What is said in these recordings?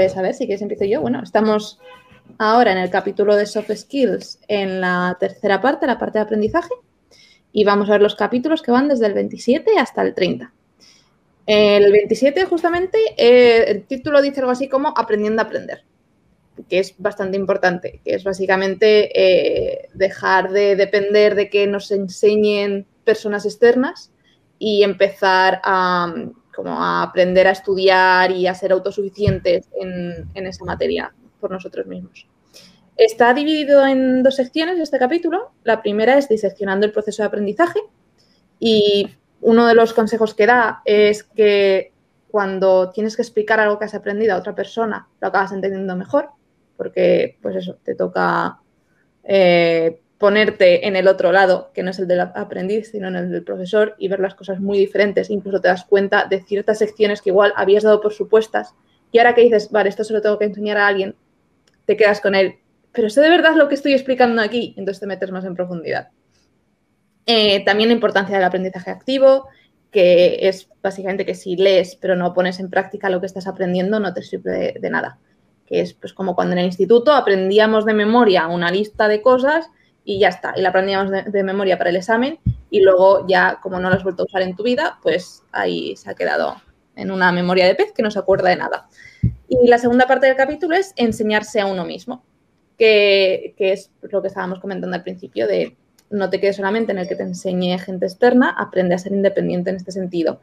Pues a ver, si quieres empiezo yo. Bueno, estamos ahora en el capítulo de soft skills en la tercera parte, la parte de aprendizaje, y vamos a ver los capítulos que van desde el 27 hasta el 30. El 27 justamente, eh, el título dice algo así como aprendiendo a aprender, que es bastante importante, que es básicamente eh, dejar de depender de que nos enseñen personas externas y empezar a, como a aprender a estudiar y a ser autosuficientes en, en esa materia por nosotros mismos. Está dividido en dos secciones este capítulo. La primera es diseccionando el proceso de aprendizaje y uno de los consejos que da es que cuando tienes que explicar algo que has aprendido a otra persona, lo acabas entendiendo mejor, porque pues eso, te toca eh, ponerte en el otro lado, que no es el del aprendiz, sino en el del profesor, y ver las cosas muy diferentes. Incluso te das cuenta de ciertas secciones que igual habías dado por supuestas, y ahora que dices, vale, esto se lo tengo que enseñar a alguien, te quedas con él. Pero ¿esto de verdad lo que estoy explicando aquí? Entonces te metes más en profundidad. Eh, también la importancia del aprendizaje activo, que es básicamente que si lees pero no pones en práctica lo que estás aprendiendo, no te sirve de, nada. Que es pues como cuando en el instituto aprendíamos de memoria una lista de cosas y ya está. Y la aprendíamos de, memoria para el examen y luego ya como no lo has vuelto a usar en tu vida, pues ahí se ha quedado en una memoria de pez que no se acuerda de nada. Y la segunda parte del capítulo es enseñarse a uno mismo, que, es lo que estábamos comentando al principio de no te quedes solamente en el que te enseñe gente externa, aprende a ser independiente en este sentido.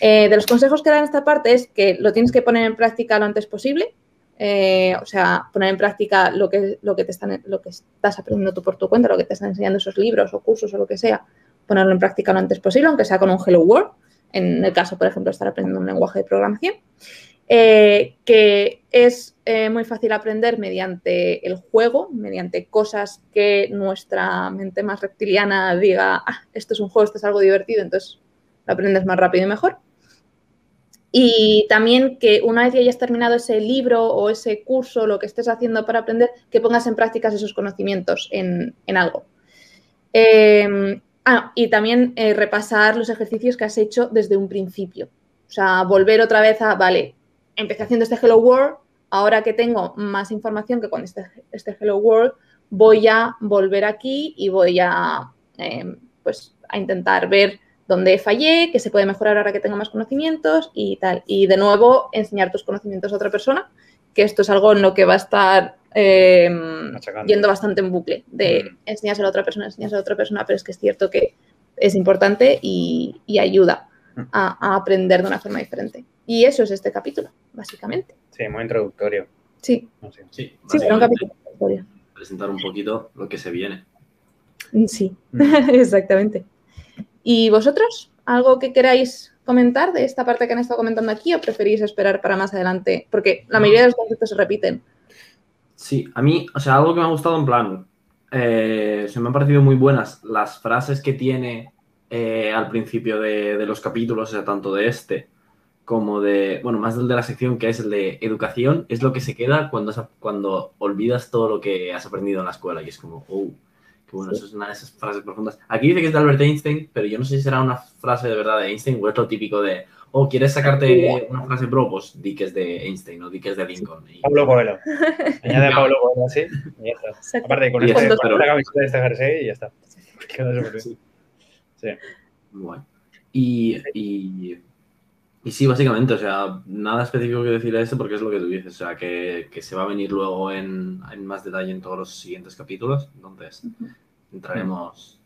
Eh, de los consejos que dan esta parte es que lo tienes que poner en práctica lo antes posible, eh, o sea, poner en práctica lo que, lo, que te están, lo que estás aprendiendo tú por tu cuenta, lo que te están enseñando esos libros o cursos o lo que sea, ponerlo en práctica lo antes posible, aunque sea con un Hello World, en el caso, por ejemplo, estar aprendiendo un lenguaje de programación, eh, que es eh, muy fácil aprender mediante el juego, mediante cosas que nuestra mente más reptiliana diga, ah, esto es un juego, esto es algo divertido, entonces lo aprendes más rápido y mejor. Y también que una vez que hayas terminado ese libro o ese curso, lo que estés haciendo para aprender, que pongas en práctica esos conocimientos en, algo. Em, ah, y también eh, repasar los ejercicios que has hecho desde un principio. O sea, volver otra vez a, vale, empecé haciendo este Hello World, ahora que tengo más información que con este, este Hello World, voy a volver aquí y voy a, em, pues, a intentar ver donde fallé, que se puede mejorar ahora que tengo más conocimientos y tal. Y de nuevo, enseñar tus conocimientos a otra persona, que esto es algo en lo que va a estar em, yendo bastante en bucle, de mm. enseñárselo a otra persona, enseñárselo a otra persona, pero es que es cierto que es importante y, ayuda mm. a, aprender de una forma diferente. Y eso es este capítulo, básicamente. Sí, muy introductorio. Sí. Sí, sí un capítulo introductorio. Presentar un poquito lo que se viene. Sí, mm. exactamente. ¿Y vosotros? ¿Algo que queráis comentar de esta parte que han estado comentando aquí o preferís esperar para más adelante? Porque la mayoría de los conceptos se repiten. Sí, a mí, o sea, algo que me ha gustado en plan, eh, se me han parecido muy buenas las frases que tiene eh, al principio de, los capítulos, o sea, tanto de este como de, bueno, más del de la sección que es el de educación, es lo que se queda cuando, cuando olvidas todo lo que has aprendido en la escuela y es como, oh, bueno, eso es una de esas frases profundas. Aquí dice que es de Albert Einstein, pero yo no sé si será una frase de verdad de Einstein o es lo típico de, oh, ¿quieres sacarte una frase pro? Pues di que es de Einstein o di que es de Lincoln. Pablo Coelho. Añade a Pablo Coelho así y ya está. Aparte, con este, pero... la camiseta de este jersey y ya está. Sí. sí. Bueno. Y, y y sí, básicamente, o sea, nada específico que decir a eso porque es lo que tú dices, o sea, que, se va a venir luego en, más detalle en todos los siguientes capítulos, entonces entraremos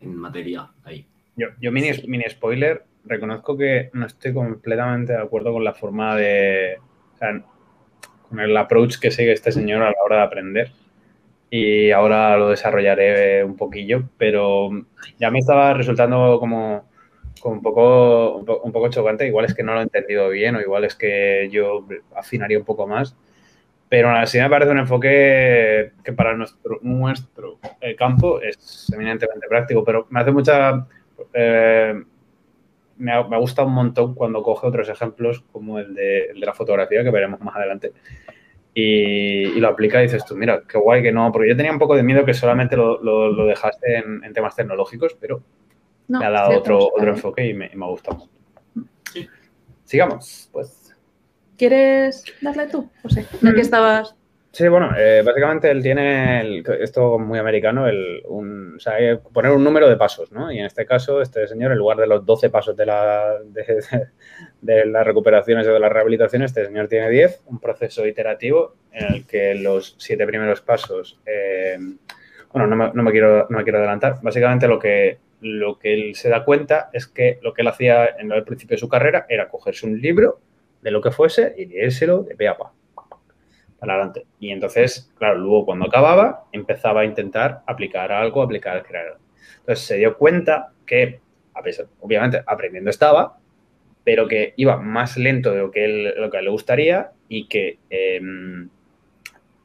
en materia ahí. Yo, yo mini, mini spoiler, reconozco que no estoy completamente de acuerdo con la forma de, o sea, con el approach que sigue este señor a la hora de aprender. Y ahora lo desarrollaré un poquillo, pero ya me estaba resultando como un poco, un, poco chocante. Igual es que no lo he entendido bien o igual es que yo afinaría un poco más. Pero así me parece un enfoque que para nuestro, nuestro eh, campo es eminentemente práctico, pero me hace mucha... Eh, me, ha, me, gusta un montón cuando coge otros ejemplos como el de, la fotografía, que veremos más adelante, y, lo aplica y dices tú, mira, qué guay que no, porque yo tenía un poco de miedo que solamente lo, lo, dejaste en, en, temas tecnológicos, pero me ha dado otro, otro enfoque y me, me ha gustado. Sigamos, pues. ¿Quieres darle tú? No sé, ya que Mm. estabas... Sí, bueno, eh, básicamente él tiene el- esto muy americano, el, un, o sea, hay que poner un número de pasos, ¿no? Y en este caso, este señor, en lugar de los 12 pasos de, la, de, de las recuperaciones o de las rehabilitaciones, este señor tiene 10, un proceso iterativo en el que los siete primeros pasos, eh, bueno, no me, no me quiero, no me quiero adelantar, básicamente lo que, lo que él se da cuenta es que lo que él hacía en el principio de su carrera era cogerse un libro de lo que fuese y leérselo de pe a pa para adelante. Y entonces, claro, luego cuando acababa, empezaba a intentar aplicar algo, aplicar, crear. Entonces se dio cuenta que, a pesar, obviamente, aprendiendo estaba, pero que iba más lento de lo que, él, lo que le gustaría y que, eh,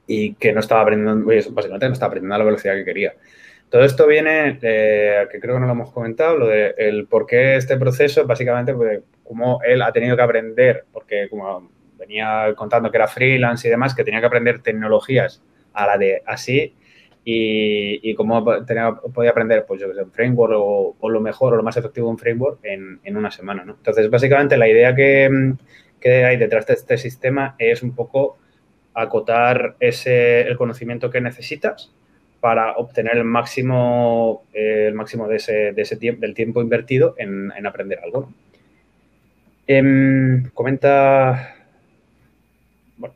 y que no estaba aprendiendo, básicamente no estaba aprendiendo a la velocidad que quería. Todo esto viene, que creo que no lo hemos comentado, lo de el por qué este proceso, básicamente, pues, como él ha tenido que aprender, porque como venía contando que era freelance y demás, que tenía que aprender tecnologías a la de así y, y cómo podía aprender, pues yo que sé, un framework o, lo mejor o lo más efectivo un framework en, en una semana, ¿no? Entonces, básicamente, la idea que, que, hay detrás de este sistema es un poco acotar ese, el conocimiento que necesitas para obtener el máximo, eh, el máximo de ese, de ese tiempo, del tiempo invertido en, en aprender algo. Eh, comenta, bueno,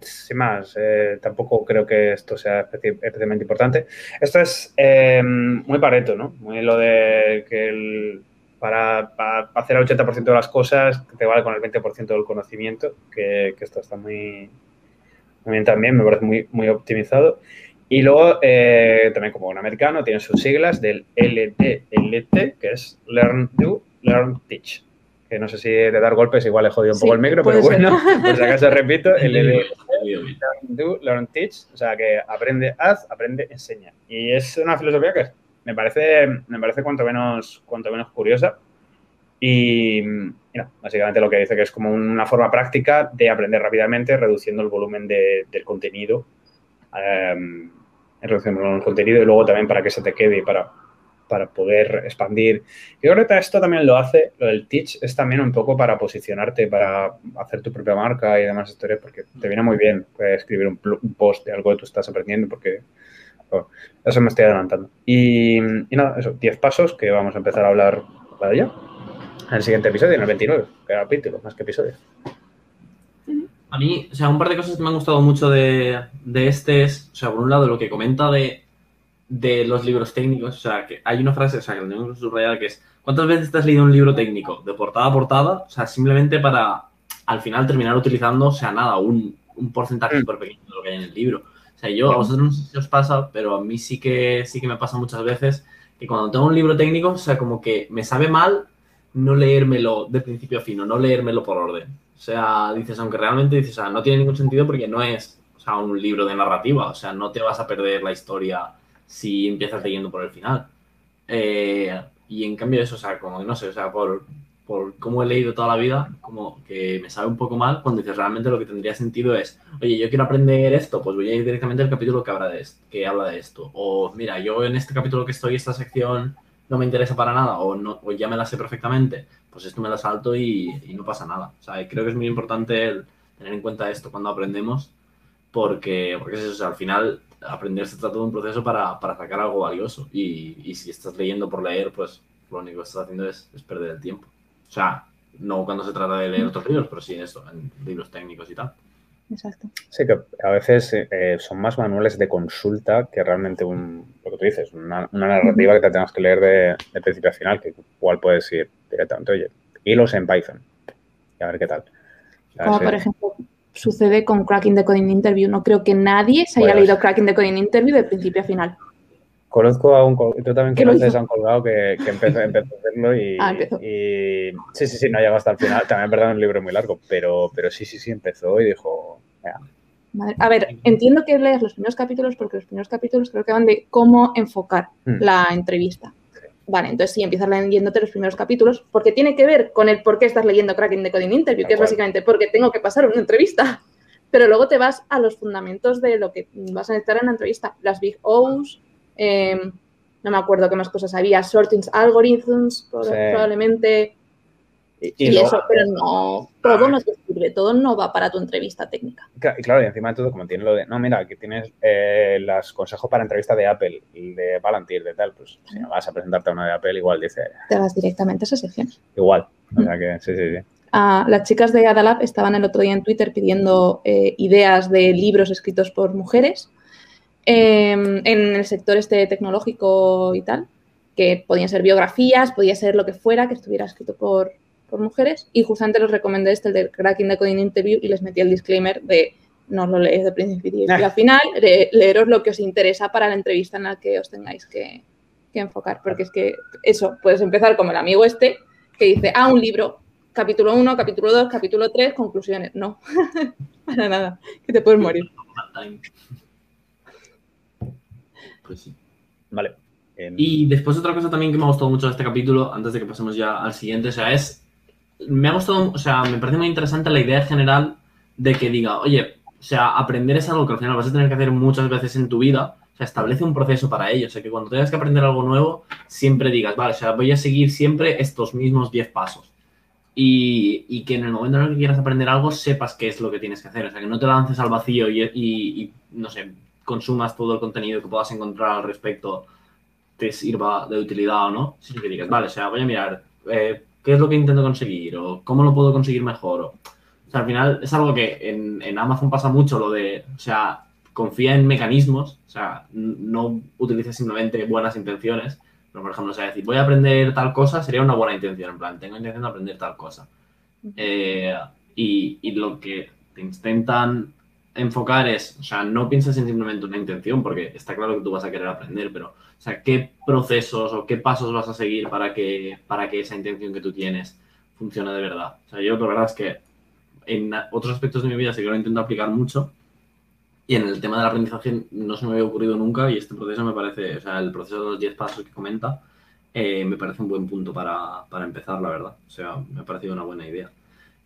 sin más, eh, tampoco creo que esto sea especialmente importante. Esto es eh, muy pareto, ¿no? Muy lo de que para, hacer el 80% de las cosas te vale con el 20% del conocimiento, que, que, esto está muy, muy bien también, me parece muy, muy optimizado. Y luego, eh, también como un americano, tiene sus siglas del LDLT, que es Learn, Do, Learn, Teach. Que no sé si de dar golpes igual he jodido un Sí, poco el micro, pero ser. bueno, por si acaso repito, LDLT, Bien. Learn, Do, Learn, Teach. O sea, que aprende, haz, aprende, enseña. Y es una filosofía que me parece, me parece cuanto menos, cuanto menos curiosa. Y, y no, básicamente lo que dice que es como una forma práctica de aprender rápidamente, reduciendo el volumen de- del contenido um, reduciendo el contenido y luego también para que se te quede y para, para poder expandir. Yo creo que esto también lo hace, lo del Teach es también un poco para posicionarte, para hacer tu propia marca y demás historias, porque te viene muy bien eh, escribir un, post de algo que tú estás aprendiendo, porque eso me estoy adelantando. Y, nada, eso, 10 pasos que vamos a empezar a hablar para allá. En el siguiente episodio, en el 29, que capítulo, más que episodio. A mí, o sea, un par de cosas que me han gustado mucho de, de este es, o sea, por un lado, lo que comenta de, de los libros técnicos, o sea, que hay una frase, o sea, que tengo subrayada que es, ¿cuántas veces te has leído un libro técnico de portada a portada? O sea, simplemente para al final terminar utilizando, o sea, nada, un, un porcentaje Mm. súper pequeño de lo que hay en el libro. O sea, yo, a vosotros no sé si os pasa, pero a mí sí que, sí que me pasa muchas veces que cuando tengo un libro técnico, o sea, como que me sabe mal no leérmelo de principio a fin, o no leérmelo por orden. O sea, dices, aunque realmente dices, o sea, no tiene ningún sentido porque no es o sea, un libro de narrativa, o sea, no te vas a perder la historia si empiezas leyendo por el final. Eh, y en cambio eso, o sea, como no sé, o sea, por, por cómo he leído toda la vida, como que me sabe un poco mal cuando dices, realmente lo que tendría sentido es, oye, yo quiero aprender esto, pues voy a ir directamente al capítulo que habla de esto, que habla de esto. O mira, yo en este capítulo que estoy, esta sección no me interesa para nada o, no, o ya me la sé perfectamente, pues esto me la salto y, y no pasa nada. O sea, creo que es muy importante el tener en cuenta esto cuando aprendemos, porque, porque es eso, o sea, al final aprender se trata de un proceso para, para sacar algo valioso y, y si estás leyendo por leer, pues lo único que estás haciendo es, es perder el tiempo. O sea, no cuando se trata de leer otros libros, pero sí en eso, en libros técnicos y tal. Exacto. Sí, que a veces eh, son más manuales de consulta que realmente un, lo que tú dices, una, una narrativa que te tengas que leer de, de principio a final, que igual puedes ir directamente, oye, hilos en Python y a ver qué tal. Como por ejemplo sucede con Cracking the Coding Interview. No creo que nadie se haya Bueno. leído Cracking the Coding Interview de principio a final. Conozco a un, tú también ¿Qué lo conoces a un colgado que, que empezó, empezó a hacerlo y, Ah, y sí, sí, sí, no llegó hasta el final. También, verdad, es un libro muy largo, pero, pero sí, sí, sí, empezó y dijo, "Venga, Madre- A ver, entiendo que leas los primeros capítulos porque los primeros capítulos creo que van de cómo enfocar Hmm. la entrevista. Vale, entonces sí, empiezas leyéndote los primeros capítulos porque tiene que ver con el por qué estás leyendo Cracking the Coding Interview, que es básicamente porque tengo que pasar una entrevista. Pero luego te vas a los fundamentos de lo que vas a necesitar en la entrevista. Las Big O's, em, no me acuerdo qué más cosas había, Sorting Algorithms, Sí. probablemente, y, y, y luego- eso, pero no, todo no te sirve, todo no va para tu entrevista técnica. Cla- Claro, y encima de todo, como tiene lo de, no, mira, aquí tienes eh, los consejos para entrevista de Apple, y de Palantir, de tal, pues si no vas a presentarte a una de Apple, igual dice, Te vas directamente a esa sección. igual. O sea que, sí, sí, sí. Ah, las chicas de Adalab estaban el otro día en Twitter pidiendo eh, ideas de libros escritos por mujeres eh, en el sector este tecnológico y tal, que podían ser biografías, podía ser lo que fuera que estuviera escrito por, por mujeres. Y justamente les recomendé este, el de Cracking the Coding Interview, y les metí el disclaimer de no os lo leéis de principio y al final, le- leeros lo que os interesa para la entrevista en la que os tengáis que, que enfocar. Porque es que eso, puedes empezar como el amigo este, que dice, ah, un libro, capítulo 1, capítulo 2, capítulo 3, conclusiones. No, para nada, que te puedes morir. Pues sí. Vale. Em, Y después otra cosa también que me ha gustado mucho de este capítulo, antes de que pasemos ya al siguiente, o sea, es, me ha gustado, o sea, me parece muy interesante la idea general de que diga, oye, o sea, aprender es algo que al final vas a tener que hacer muchas veces en tu vida, o sea, establece un proceso para ello, o sea, que cuando tengas que aprender algo nuevo, siempre digas, vale, o sea, voy a seguir siempre estos mismos 10 pasos. Y, y que en el momento en el que quieras aprender algo, sepas qué es lo que tienes que hacer, o sea, que no te lances al vacío y, y- no sé, consumas todo el contenido que puedas encontrar al respecto te sirva de utilidad o no, sino que digas, vale, o sea, voy a mirar eh, qué es lo que intento conseguir o cómo lo puedo conseguir mejor. O, o sea, al final es algo que en, en Amazon pasa mucho, lo de, o sea, confía en mecanismos, o sea, no utilices simplemente buenas intenciones, pero por ejemplo, o sea, decir, voy a aprender tal cosa sería una buena intención, en plan, tengo intención de aprender tal cosa. Eh, y, y lo que te intentan enfocar es, o sea, no pienses en simplemente una intención, porque está claro que tú vas a querer aprender, pero, o sea, ¿qué procesos o qué pasos vas a seguir para que, para que esa intención que tú tienes funcione de verdad? O sea, yo la verdad es que en otros aspectos de mi vida sí que lo intento aplicar mucho, y en el tema del aprendizaje no se me había ocurrido nunca y este proceso me parece, o sea, el proceso de los 10 pasos que comenta, eh, me parece un buen punto para, para empezar, la verdad. O sea, me ha parecido una buena idea.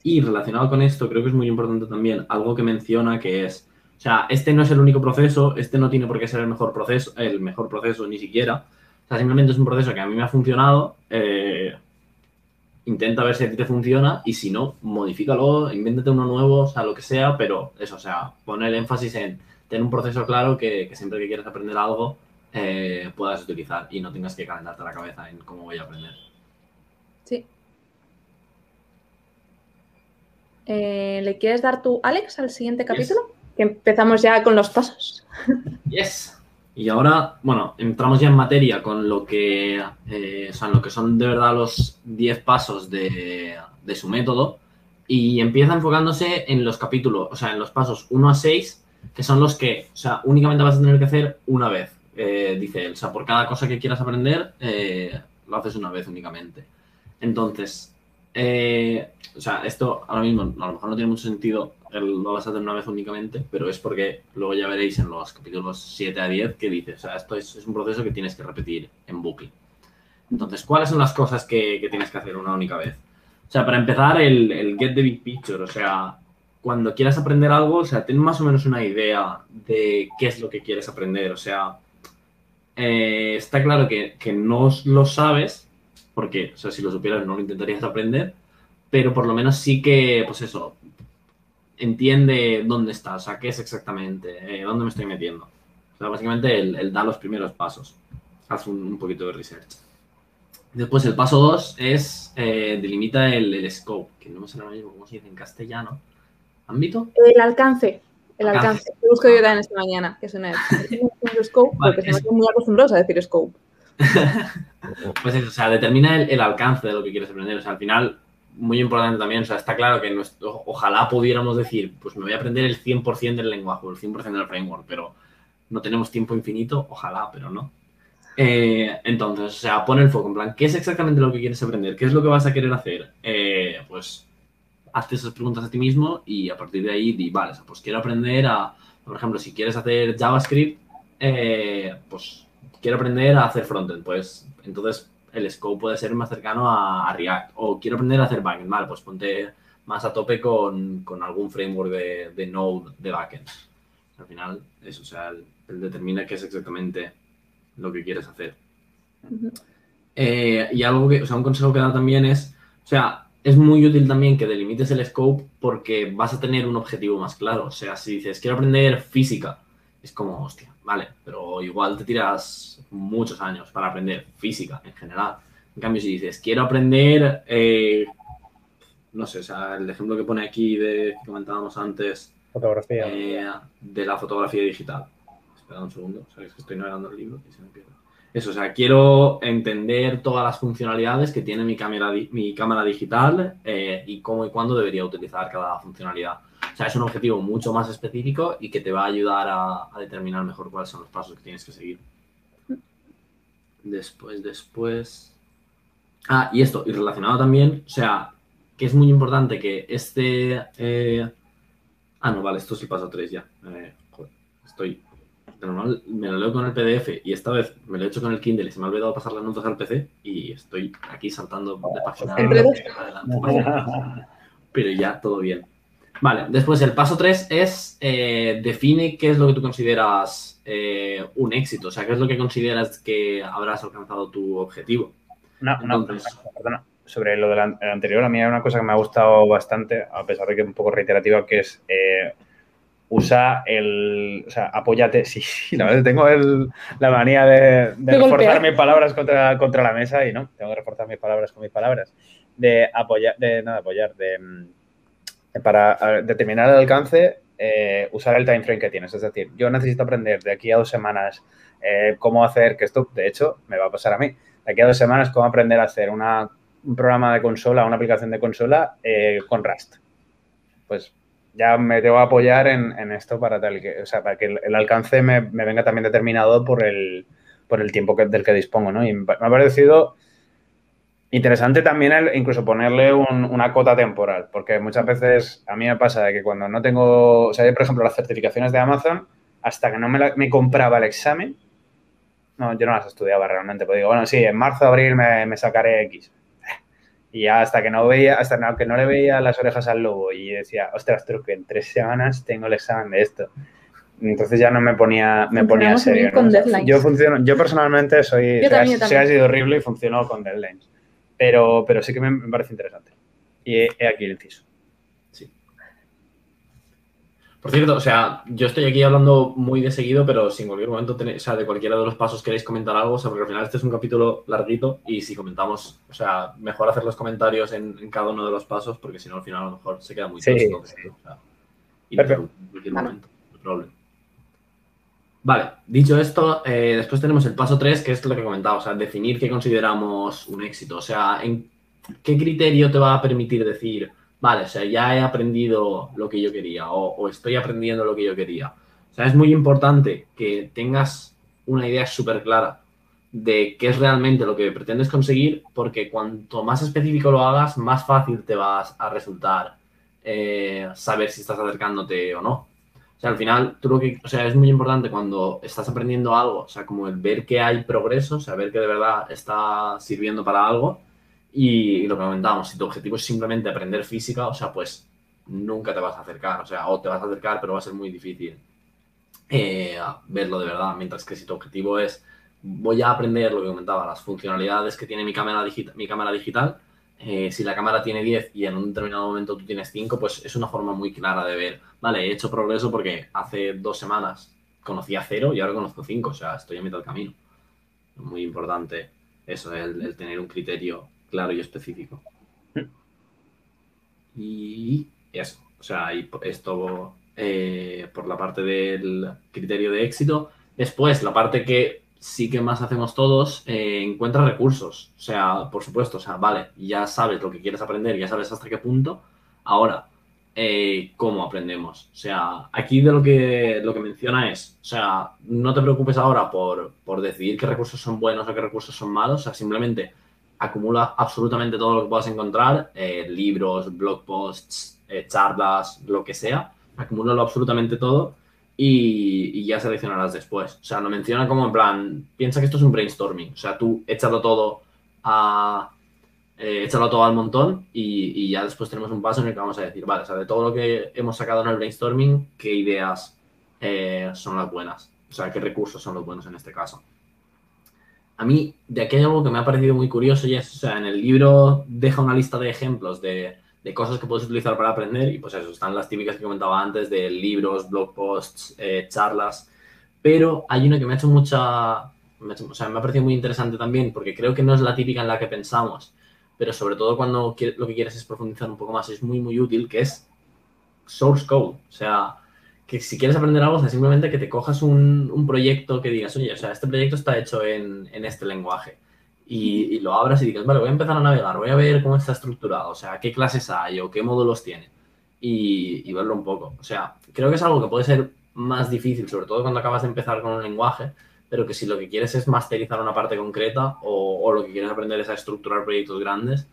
Y relacionado con esto, creo que es muy importante también algo que menciona que es, o sea, este no es el único proceso, este no tiene por qué ser el mejor proceso, el mejor proceso ni siquiera. O sea, simplemente es un proceso que a mí me ha funcionado. eh, intenta ver si a ti te funciona y si no, modifícalo, invéntate uno nuevo, o sea, lo que sea, pero eso, o sea, pon el énfasis en tener un proceso claro que, siempre que quieras aprender algo eh, puedas utilizar y no tengas que calentarte la cabeza en cómo voy a aprender. Sí. Eh, ¿Le quieres dar tú, Alex, al siguiente capítulo? Que empezamos ya con los pasos. Yes. Y ahora, bueno, entramos ya en materia con lo que, eh, o sea, lo que son de verdad los 10 pasos de, de su método y empieza enfocándose en los capítulos, o sea, en los pasos 1 a 6, que son los que, o sea, únicamente vas a tener que hacer una vez, eh, dice él. O sea, por cada cosa que quieras aprender, eh, lo haces una vez únicamente. Entonces, eh, o sea, esto ahora mismo a lo mejor no tiene mucho sentido, el- a hacer una vez únicamente, pero es porque luego ya veréis en los capítulos 7 a 10 que dice, o sea, esto es, un proceso que tienes que repetir en bucle. Entonces, ¿cuáles son las cosas que, que tienes que hacer una única vez? O sea, para empezar, el, el get the big picture, o sea, cuando quieras aprender algo, o sea, ten más o menos una idea de qué es lo que quieres aprender, o sea, eh, está claro que, que no lo sabes, porque, o sea, si lo supieras no lo intentarías aprender, pero por lo menos sí que, pues eso, entiende dónde está, o sea, qué es exactamente, eh, dónde me estoy metiendo. O sea, básicamente él da los primeros pasos. Haz un, un poquito de research. Después el paso 2 es eh, delimita el, el scope, que no me ahora mismo cómo se dice en castellano. ¿Ámbito? El alcance. El Alcance. alcance. Lo busco yo también esta mañana, que suena el scope, Vale, porque se es- me hacen muy acostumbrados a decir scope. Pues eso, o sea, determina el, el alcance de lo que quieres aprender. O sea, al final, muy importante también, o sea, está claro que nuestro- ojalá pudiéramos decir, pues me voy a aprender el 100% del lenguaje el 100% del framework, pero no tenemos tiempo infinito, ojalá, pero no. Eh, entonces, o sea, pon el foco en plan, ¿qué es exactamente lo que quieres aprender? ¿Qué es lo que vas a querer hacer? Eh, pues hazte esas preguntas a ti mismo y a partir de ahí di, vale, o sea, pues quiero aprender a, por ejemplo, si quieres hacer JavaScript, eh, pues quiero aprender a hacer frontend, pues entonces el scope puede ser más cercano a, a React. O quiero aprender a hacer backend, vale, pues ponte más a tope con, con algún framework de, de Node de backend. Al final, eso, o sea, él, él determina qué es exactamente lo que quieres hacer. Eh, y algo que, o sea, un consejo que da también es, o sea, es muy útil también que delimites el scope porque vas a tener un objetivo más claro. O sea, si dices, quiero aprender física, es como, hostia, vale, pero igual te tiras muchos años para aprender física en general. En cambio, si dices, quiero aprender, eh, no sé, o sea, el ejemplo que pone aquí de que comentábamos antes, Fotografía. eh, de la fotografía digital. Espera un segundo, sabéis que estoy navegando el libro y se me pierde. Eso, o sea, quiero entender todas las funcionalidades que tiene mi cámara, mi cámara digital eh, y cómo y cuándo debería utilizar cada funcionalidad. O sea, es un objetivo mucho más específico y que te va a ayudar a, a determinar mejor cuáles son los pasos que tienes que seguir. Después, después. Ah, y esto, y relacionado también, o sea, que es muy importante que este. eh, Ah, no, vale, esto es el paso 3 ya. Eh, joder, estoy. De normal me lo leo con el PDF y esta vez me lo he hecho con el Kindle y se me ha olvidado pasar las notas al PC y estoy aquí saltando de página adelante, página. Pero ya, todo bien. Vale, después el paso 3 es eh, define qué es lo que tú consideras eh, un éxito, o sea, qué es lo que consideras que habrás alcanzado tu objetivo. Una, una- Entonces- perdona, sobre lo el anterior, a mí hay una cosa que me ha gustado bastante, a pesar de que es un poco reiterativa, que es eh, usa el. O sea, apóyate. Sí, sí, la verdad, tengo el- la manía de, de De reforzar golpear. mis palabras contra, contra la mesa y no, tengo que reforzar mis palabras con mis palabras. De apoyar, de no de apoyar, de. Para determinar el alcance, eh, usar el time frame que tienes. Es decir, yo necesito aprender de aquí a dos semanas eh, cómo hacer, que esto, de hecho, me va a pasar a mí de aquí a dos semanas cómo aprender a hacer una, un programa de consola, una aplicación de consola eh, con Rust. Pues ya me debo apoyar en, en esto para tal que, o sea, para que el, el alcance me, me venga también determinado por el, por el tiempo que- del que dispongo, ¿no? Y me ha parecido interesante también el, incluso ponerle un- una cota temporal, porque muchas veces a mí me pasa de que cuando no tengo, o sea, yo, por ejemplo, las certificaciones de Amazon, hasta que no me, la- me compraba el examen, no, yo no las estudiaba realmente, pero digo, bueno, sí, en marzo, abril me, me sacaré X. Y hasta que no veía, hasta no- que no le veía las orejas al lobo y decía, ostras, tú que en tres semanas tengo el examen de esto. Entonces ya no me ponía, me ponía serio. ¿no? O. Yo funciono, yo personalmente soy, Yo también, yo soy también. así de horrible y funciono con deadlines. Pero, pero sí que me, me parece interesante. Y he, he aquí el inciso. Sí. Por cierto, o sea, yo estoy aquí hablando muy de seguido, pero si en cualquier momento tenéis, o sea, de cualquiera de los pasos queréis comentar algo, o sea, porque al final este es un capítulo larguito y si comentamos, o sea, mejor hacer los comentarios en, en cada uno de los pasos, porque si no al final a lo mejor se queda muy Sí, sí. o sea, Perfecto. en cualquier momento, no hay problema. Vale, dicho esto, eh, después tenemos el paso 3, que es lo que comentaba, o sea, definir qué consideramos un éxito. O sea, en qué criterio te va a permitir decir, vale, o sea, ya he aprendido lo que yo quería o, estoy aprendiendo lo que yo quería. O sea, es muy importante que tengas una idea súper clara de qué es realmente lo que pretendes conseguir, porque cuanto más específico lo hagas, más fácil te vas a resultar eh, saber si estás acercándote o no. O sea, al final, tú lo que, o sea, es muy importante cuando estás aprendiendo algo, o sea, como el ver que hay progreso, ver que de verdad está sirviendo para algo. Y, lo que comentábamos, si tu objetivo es simplemente aprender física, o sea, pues nunca te vas a acercar, o sea, o te vas a acercar, pero va a ser muy difícil eh, verlo de verdad. Mientras que si tu objetivo es, voy a aprender lo que comentaba, las funcionalidades que tiene mi cámara, mi cámara digital, eh, si la cámara tiene 10 y en un determinado momento tú tienes 5, pues es una forma muy clara de ver, vale, he hecho progreso porque hace dos semanas conocía 0 y ahora conozco 5, o sea, estoy a mitad del camino. Muy importante eso, el, el tener un criterio claro y específico. Y eso, o sea, y esto eh, por la parte del criterio de éxito. Después, la parte que sí que más hacemos todos, eh, encuentra recursos. O sea, por supuesto, o sea, vale, ya sabes lo que quieres aprender, ya sabes hasta qué punto. Ahora, eh, ¿cómo aprendemos? O sea, aquí de lo que, lo que menciona es, o sea, no te preocupes ahora por, por decidir qué recursos son buenos o qué recursos son malos, o sea, simplemente acumula absolutamente todo lo que puedas encontrar, eh, libros, blog posts, charlas, lo que sea, acumúlalo absolutamente todo y, ya seleccionarás después. O sea, lo menciona como en plan, piensa que esto es un brainstorming, o sea, tú échalo todo a... eh, échalo todo al montón y, y ya después tenemos un paso en el que vamos a decir, vale, o sea, de todo lo que hemos sacado en el brainstorming, ¿qué ideas eh, son las buenas? O sea, ¿qué recursos son los buenos en este caso? a mí de aquí hay algo que me ha parecido muy curioso y es, o sea, en el libro deja una lista de ejemplos de, de cosas que puedes utilizar para aprender y pues eso, están las típicas que comentaba antes de libros, blog posts, eh, charlas, pero hay una que me ha hecho mucha, o sea, me ha parecido muy interesante también porque creo que no es la típica en la que pensamos, pero sobre todo cuando lo que quieres es profundizar un poco más, es muy, muy útil, que es source code, o sea, que si quieres aprender algo, o simplemente que te cojas un, proyecto que digas, oye, o sea, este proyecto está hecho en este lenguaje y, y lo abras y digas, vale, voy a empezar a navegar, voy a ver cómo está estructurado, o sea, qué clases hay o qué módulos tiene y, y verlo un poco. O sea, creo que es algo que puede ser más difícil, sobre todo cuando acabas de empezar con un lenguaje, pero que si lo que quieres es masterizar una parte concreta o, o lo que quieres aprender es a estructurar proyectos grandes,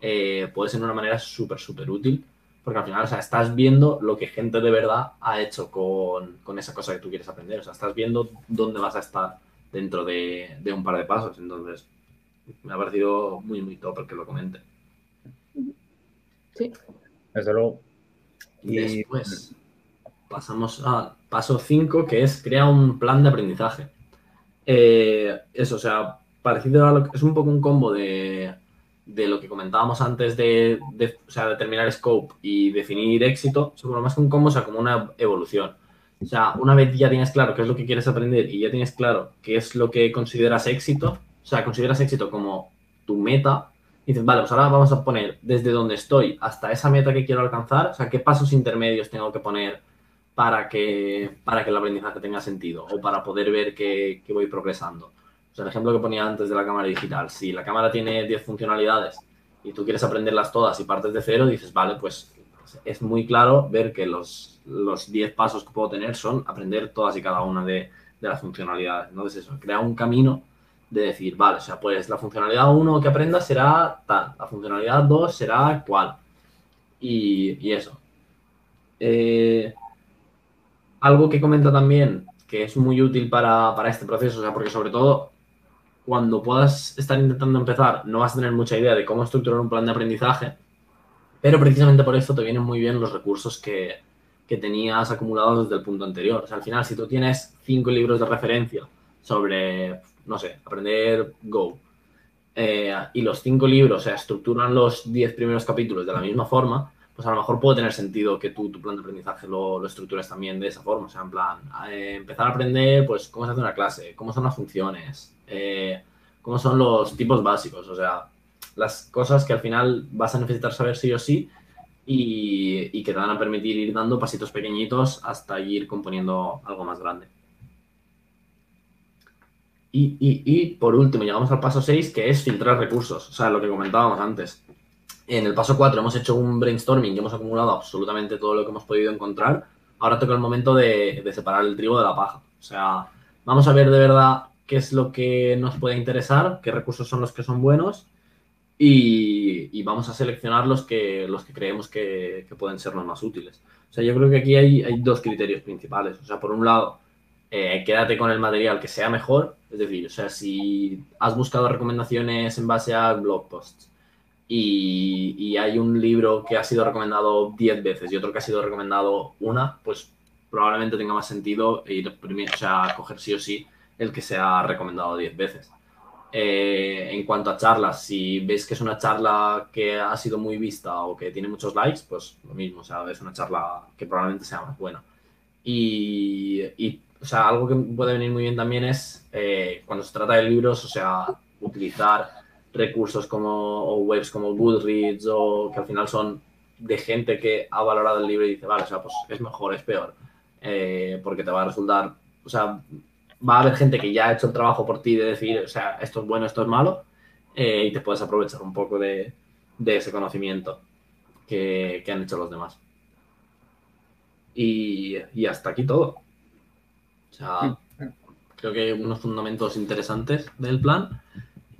eh, puede ser una manera súper, súper útil. Porque al final, o sea, estás viendo lo que gente de verdad ha hecho con, con esa cosa que tú quieres aprender. O sea, estás viendo dónde vas a estar dentro de, de un par de pasos. Entonces, me ha parecido muy, muy top el que lo comente. Sí. Desde luego. Y- Después, pasamos a paso 5, que es crea un plan de aprendizaje. Eh, eso, o sea, parecido a lo que es un poco un combo de, de lo que comentábamos antes de, de, o sea, determinar scope y definir éxito, seguro más que un combo, o sea, como una evolución. O sea, una vez ya tienes claro qué es lo que quieres aprender y ya tienes claro qué es lo que consideras éxito, o sea, consideras éxito como tu meta, y dices, vale, pues ahora vamos a poner desde donde estoy hasta esa meta que quiero alcanzar, o sea, qué pasos intermedios tengo que poner para que, para que el aprendizaje tenga sentido o para poder ver que, que voy progresando. O sea, el ejemplo que ponía antes de la cámara digital, si la cámara tiene 10 funcionalidades y tú quieres aprenderlas todas y partes de cero, dices, vale, pues es muy claro ver que los, los 10 pasos que puedo tener son aprender todas y cada una de, de las funcionalidades. Entonces, eso, crea un camino de decir, vale, o sea, pues la funcionalidad 1 que aprenda será tal, la funcionalidad 2 será cual. Y, y eso. Eh, algo que comenta también que es muy útil para, para este proceso, o sea, porque sobre todo cuando puedas estar intentando empezar, no vas a tener mucha idea de cómo estructurar un plan de aprendizaje, pero precisamente por esto te vienen muy bien los recursos que, que tenías acumulados desde el punto anterior. O sea, al final, si tú tienes cinco libros de referencia sobre, no sé, aprender Go, eh, y los cinco libros se estructuran los diez primeros capítulos de la misma forma, pues a lo mejor puede tener sentido que tú tu plan de aprendizaje lo, lo estructures también de esa forma. O sea, en plan, eh, empezar a aprender, pues, cómo se hace una clase, cómo son las funciones, eh, cómo son los tipos básicos, o sea, las cosas que al final vas a necesitar saber sí o sí y, y que te van a permitir ir dando pasitos pequeñitos hasta ir componiendo algo más grande. Y, por último, llegamos al paso 6, que es filtrar recursos, o sea, lo que comentábamos antes. En el paso 4 hemos hecho un brainstorming y hemos acumulado absolutamente todo lo que hemos podido encontrar. Ahora toca el momento de, separar el trigo de la paja. O sea, vamos a ver de verdad qué es lo que nos puede interesar, qué recursos son los que son buenos y, vamos a seleccionar los que, los que creemos que, que, pueden ser los más útiles. O sea, yo creo que aquí hay, hay dos criterios principales. O sea, por un lado, eh, quédate con el material que sea mejor. Es decir, o sea, si has buscado recomendaciones en base a blog posts y, hay un libro que ha sido recomendado 10 veces y otro que ha sido recomendado una, pues probablemente tenga más sentido ir primero, o sea, coger sí o sí el que se ha recomendado 10 veces. Eh, en cuanto a charlas, si ves que es una charla que ha sido muy vista o que tiene muchos likes, pues lo mismo, o sea, es una charla que probablemente sea más buena. Y o sea, algo que puede venir muy bien también es eh, cuando se trata de libros, o sea, utilizar recursos como o webs como Goodreads o que al final son de gente que ha valorado el libro y dice, vale, o sea, pues es mejor, es peor, eh, porque te va a resultar, o sea, va a haber gente que ya ha hecho el trabajo por ti de decir, o sea, esto es bueno, esto es malo, eh, y te puedes aprovechar un poco de, ese conocimiento que, que, han hecho los demás. Y, y, hasta aquí todo. O sea, creo que hay unos fundamentos interesantes del plan.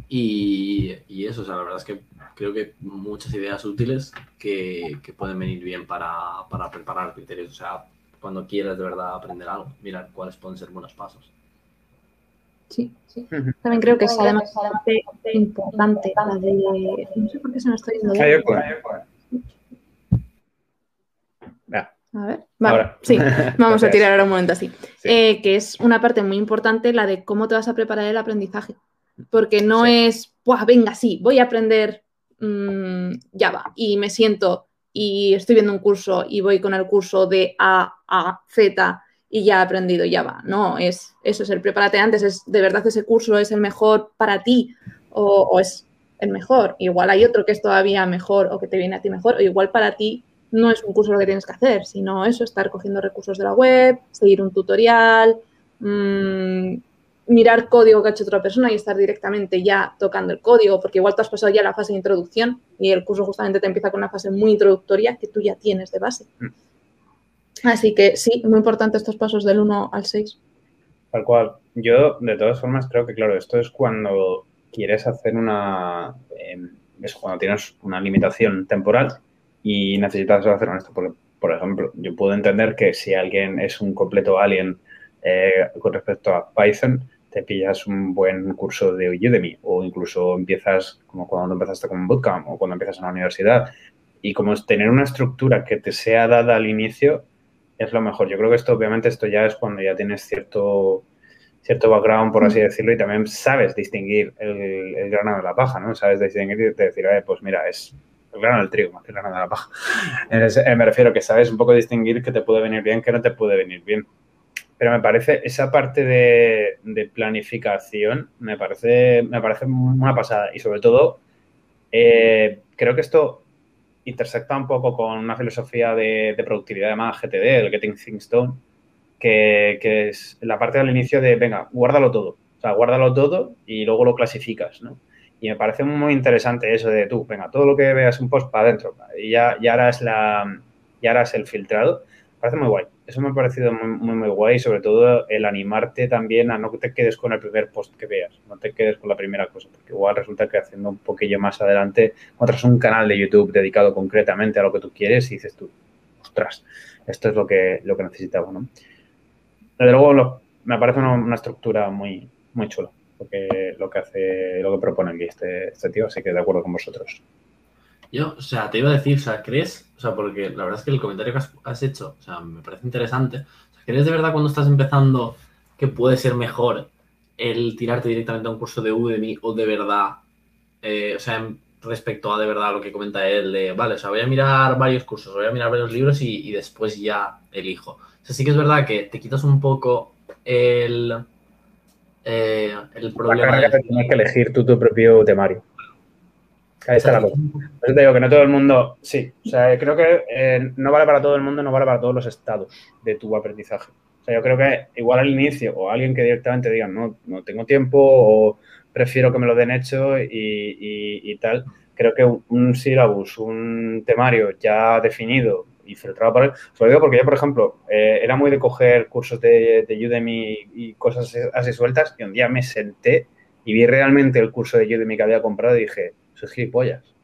Y, y, eso, o sea, la verdad es que creo que muchas ideas útiles que, que pueden venir bien para, para preparar criterios. O sea, cuando quieras de verdad aprender algo, mirar cuáles pueden ser buenos pasos. Sí, sí. También creo que es además bastante importante la de. No sé por qué se me está yendo. A ver, vale, ahora. sí, vamos a tirar ahora un momento así. Sí. Eh, que es una parte muy importante la de cómo te vas a preparar el aprendizaje. Porque no es, Buah, venga, sí, voy a aprender mm, Java y me siento y estoy viendo un curso y voy con el curso de A a Z y ya he aprendido Java. No, es eso, es el prepárate antes, es de verdad ese curso es el mejor para ti o, o es el mejor. Igual hay otro que es todavía mejor o que te viene a ti mejor, o igual para ti no es un curso lo que tienes que hacer, sino eso, estar cogiendo recursos de la web, seguir un tutorial, mmm, mirar código que ha hecho otra persona y estar directamente ya tocando el código, porque igual tú has pasado ya la fase de introducción y el curso justamente te empieza con una fase muy introductoria que tú ya tienes de base. Mm. Así que sí, muy importante estos pasos del 1 al 6. Tal cual. Yo, de todas formas, creo que, claro, esto es cuando quieres hacer una... Eh, es cuando tienes una limitación temporal y necesitas hacer esto. Porque, por ejemplo, yo puedo entender que si alguien es un completo alien eh, con respecto a Python, te pillas un buen curso de Udemy o incluso empiezas como cuando empezaste con un bootcamp o cuando empiezas en la universidad. Y como es tener una estructura que te sea dada al inicio es lo mejor. Yo creo que esto, obviamente, esto ya es cuando ya tienes cierto, cierto background, por así mm. decirlo, y también sabes distinguir el, el grano de la paja, ¿no? Sabes distinguir y decir, pues mira, es el grano del trigo, más que el grano de la paja. Eh, me refiero que sabes un poco distinguir que te puede venir bien, que no te puede venir bien. Pero me parece, esa parte de, planificación me parece, me parece una pasada. Y sobre todo, eh, creo que esto intersecta un poco con una filosofía de, productividad llamada GTD, el Getting Things Done, que, que, es la parte del inicio de, venga, guárdalo todo. O sea, guárdalo todo y luego lo clasificas, ¿no? Y me parece muy interesante eso de tú, venga, todo lo que veas un post para adentro y ya, ya, harás la, ya el filtrado. Me parece muy guay. Eso me ha parecido muy, muy, guay, sobre todo el animarte también a no te quedes con el primer post que veas, no te quedes con la primera cosa, porque igual resulta que haciendo un poquillo más adelante encuentras un canal de YouTube dedicado concretamente a lo que tú quieres y dices tú, ostras, esto es lo que, lo que necesitaba, ¿no? Desde luego me parece una, una estructura muy, muy chula lo que hace, lo que propone aquí este, este tío, así que de acuerdo con vosotros. Yo, o sea, te iba a decir, o sea, ¿crees? O sea, porque la verdad es que el comentario que has, hecho, o sea, me parece interesante. O sea, ¿Crees de verdad cuando estás empezando que puede ser mejor el tirarte directamente a un curso de Udemy o de verdad, eh, o sea, respecto a de verdad lo que comenta él, de, vale, o sea, voy a mirar varios cursos, voy a mirar varios libros y después ya elijo. O sea, sí que es verdad que te quitas un poco el, eh, el problema es que tienes que elegir tú tu propio temario. Ahí está la cosa. te digo que no todo el mundo, sí, o sea, creo que eh, no vale para todo el mundo, no vale para todos los estados de tu aprendizaje. O sea, yo creo que igual al inicio o alguien que directamente diga, no, no tengo tiempo o prefiero que me lo den hecho y, tal, creo que un, un syllabus, un temario ya definido y filtrado por él. lo digo porque yo, por ejemplo, eh, era muy de coger cursos de, de, Udemy y cosas así sueltas y un día me senté y vi realmente el curso de Udemy que había comprado y dije, es gilipollas.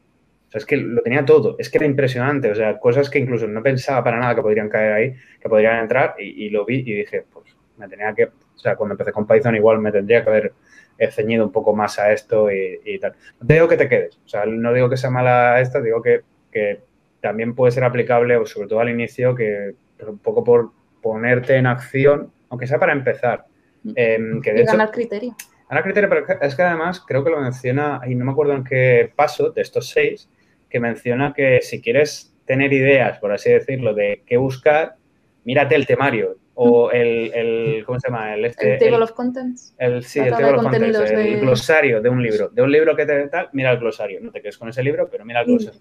O sea, es que lo tenía todo, es que era impresionante, o sea, cosas que incluso no pensaba para nada que podrían caer ahí, que podrían entrar y, lo vi y dije, pues me tenía que, o sea, cuando empecé con Python igual me tendría que haber ceñido un poco más a esto y, y tal. No digo que te quedes, o sea, no digo que sea mala esta, digo que, que también puede ser aplicable, o sobre todo al inicio, que un poco por ponerte en acción, aunque sea para empezar. Eh, que de y ganar criterio. Ganar criterio, pero es que además creo que lo menciona, y no me acuerdo en qué paso de estos seis, que menciona que si quieres tener ideas, por así decirlo, de qué buscar, mírate el temario o el, el ¿cómo se llama? El, este, el Table of Contents. El, sí, el Table of Contents, el glosario de un libro. De un libro que te tal, mira el glosario. No te quedes con ese libro, pero mira el glosario.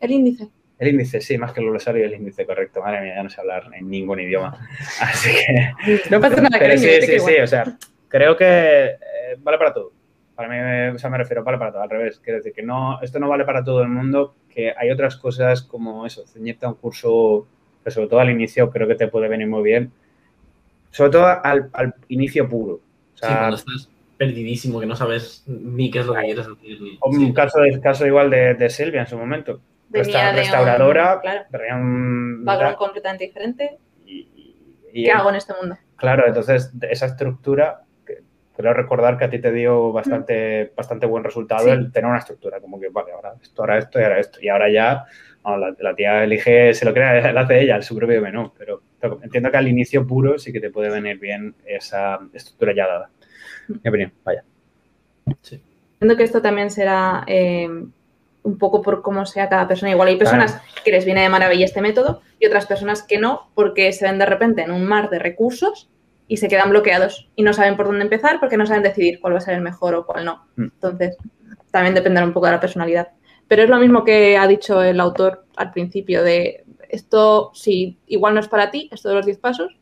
El índice. El índice, sí, más que el glosario, el índice, correcto. Madre mía, ya no sé hablar en ningún idioma. Así que. No pasa nada, Pero sí, sí, sí, o sea, creo que eh, vale para todo. Para mí, o sea, me refiero, vale para todo, al revés. Quiero decir que no, esto no vale para todo el mundo, que hay otras cosas como eso, ceñirte a un curso, que sobre todo al inicio creo que te puede venir muy bien. Sobre todo al, al inicio puro. O sea, sí, cuando estás perdidísimo, que no sabes ni qué es lo que quieres decir. Un caso, caso igual de, de Silvia en su momento Venía restauradora, de un, background completamente diferente. Y, ¿Qué hago en este mundo? Claro, entonces esa estructura, creo recordar que a ti te dio bastante, mm. bastante buen resultado el tener una estructura, como que, vale, ahora esto, ahora esto y ahora esto. Y ahora ya la, tía elige, se lo crea, la hace ella, el su propio menú, pero entiendo que al inicio puro sí que te puede venir bien esa estructura ya dada. Mi opinión, vaya. Entiendo que esto también será eh, un poco por cómo sea cada persona. Igual hay personas que les viene de maravilla este método y otras personas que no, porque se ven de repente en un mar de recursos y se quedan bloqueados y no saben por dónde empezar porque no saben decidir cuál va a ser el mejor o cuál no. Mm. Entonces, también dependerá un poco de la personalidad. Pero es lo mismo que ha dicho el autor al principio de esto, si igual no es para ti, esto de los 10 pasos,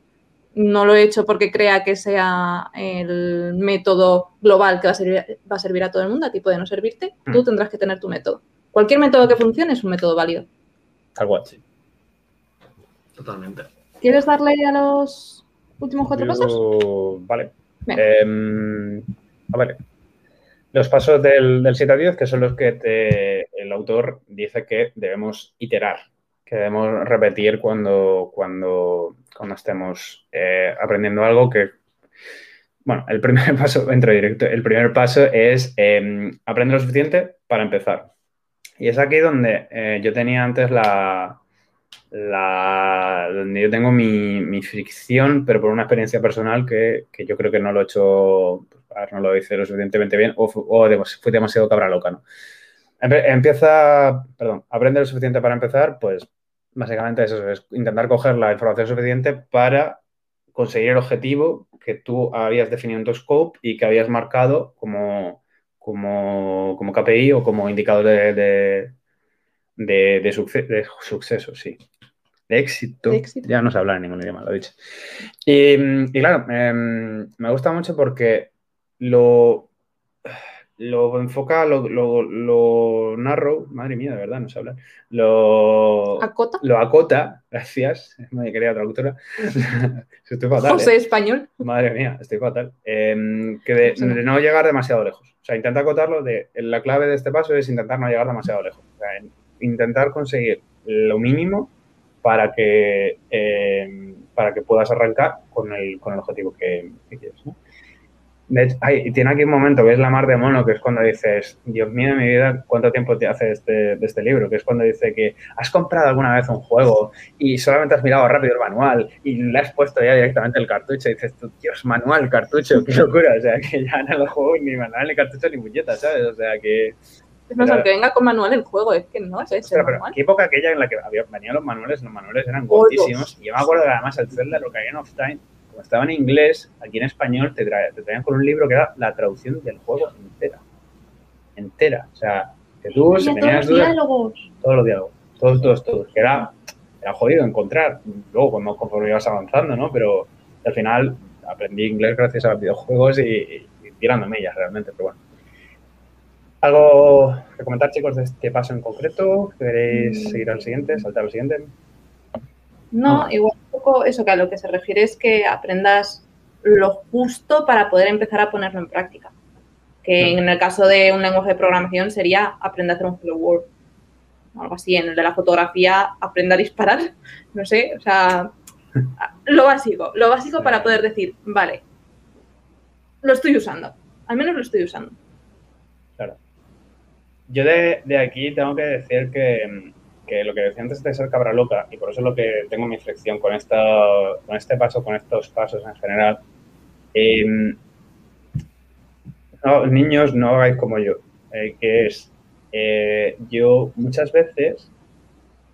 no lo he hecho porque crea que sea el método global que va a servir, va a, servir a todo el mundo, a ti puede no servirte, tú Mm. tendrás que tener tu método. Cualquier método que funcione es un método válido. Tal cual. Sí. Totalmente. ¿Quieres darle a los últimos cuatro Yo- pasos? Vale. Em, a ver. Los pasos del, del 7 a 10, que son los que te- el autor dice que debemos iterar, que debemos repetir cuando, cuando, cuando estemos eh, aprendiendo algo que... Bueno, el primer paso, entro directo, el primer paso es em, aprender lo suficiente para empezar. Y es aquí donde eh, yo tenía antes la, donde yo tengo mi, mi fricción, pero por una experiencia personal que, que yo creo que no lo he hecho, no lo hice lo suficientemente bien o, o demas- fui demasiado cabra loca, ¿no? Empieza, perdón, aprende lo suficiente para empezar, pues básicamente eso es intentar coger la información suficiente para conseguir el objetivo que tú habías definido en tu scope y que habías marcado como, como, como KPI o como indicador de, de, de, de succe- de suceso, sí. De éxito. De éxito. Ya no sé hablar en ningún idioma, lo he dicho. Y, y claro, em, me gusta mucho porque lo, lo enfoca, lo, lo, lo narro, madre mía, de verdad, no sé hablar, lo, ¿Acota? lo acota, gracias, mi querida traductora, estoy fatal, José ¿eh? Español. Madre mía, estoy fatal. Em, que de, no llegar demasiado lejos. O sea, intenta acotarlo de. La clave de este paso es intentar no llegar demasiado lejos. O sea, en- intentar conseguir lo mínimo para que, em, para que puedas arrancar con el, con el objetivo que, que quieres. ¿no? De hecho, ay, tiene aquí un momento que es la mar de mono, que es cuando dices, Dios mío de mi vida, ¿cuánto tiempo te hace de este, de este libro? Que es cuando dice que has comprado alguna vez un juego y solamente has mirado rápido el manual y le has puesto ya directamente el cartucho y dices, tú, Dios, manual, cartucho, qué locura. O sea, que ya no lo juego ni manual, ni cartucho, ni muñeca, ¿sabes? O sea, que... Es más, Pero- aunque venga con manual el juego, es que no es ese pero manual. qué época aquella en la que había, venían los manuales, los manuales eran Gordos. cortísimos. Y yo me acuerdo que además el Zelda, lo que había en Time, como estaba en inglés, aquí en español te, te traían con un libro que era la traducción del juego entera. Entera. O sea, que tú, si tenías todos los diálogos. todos los diálogos, todos, todos, todos, que era, era jodido encontrar, luego cuando conforme ibas avanzando, ¿no? Pero al final aprendí inglés gracias a los videojuegos y, y, y tirando millas realmente, pero bueno. ¿Algo que comentar, chicos, de este paso en concreto? ¿Queréis Mm. seguir al siguiente, saltar al siguiente? No, igual poco eso que a lo que se refiere es que aprendas lo justo para poder empezar a ponerlo en práctica. Que en el caso de un lenguaje de programación sería aprender a hacer un Hello World. Algo así. En el de la fotografía, aprender a disparar. No sé, o sea, lo básico. Lo básico para poder decir, vale, lo estoy usando. Al menos lo estoy usando. Claro. Yo de, de aquí tengo que decir que, mm, que lo que decía antes de ser cabra loca, y por eso es lo que tengo mi fricción con, esta, con este paso, con estos pasos en general, em, no, niños, no hagáis como yo, eh, que es, eh, yo muchas veces,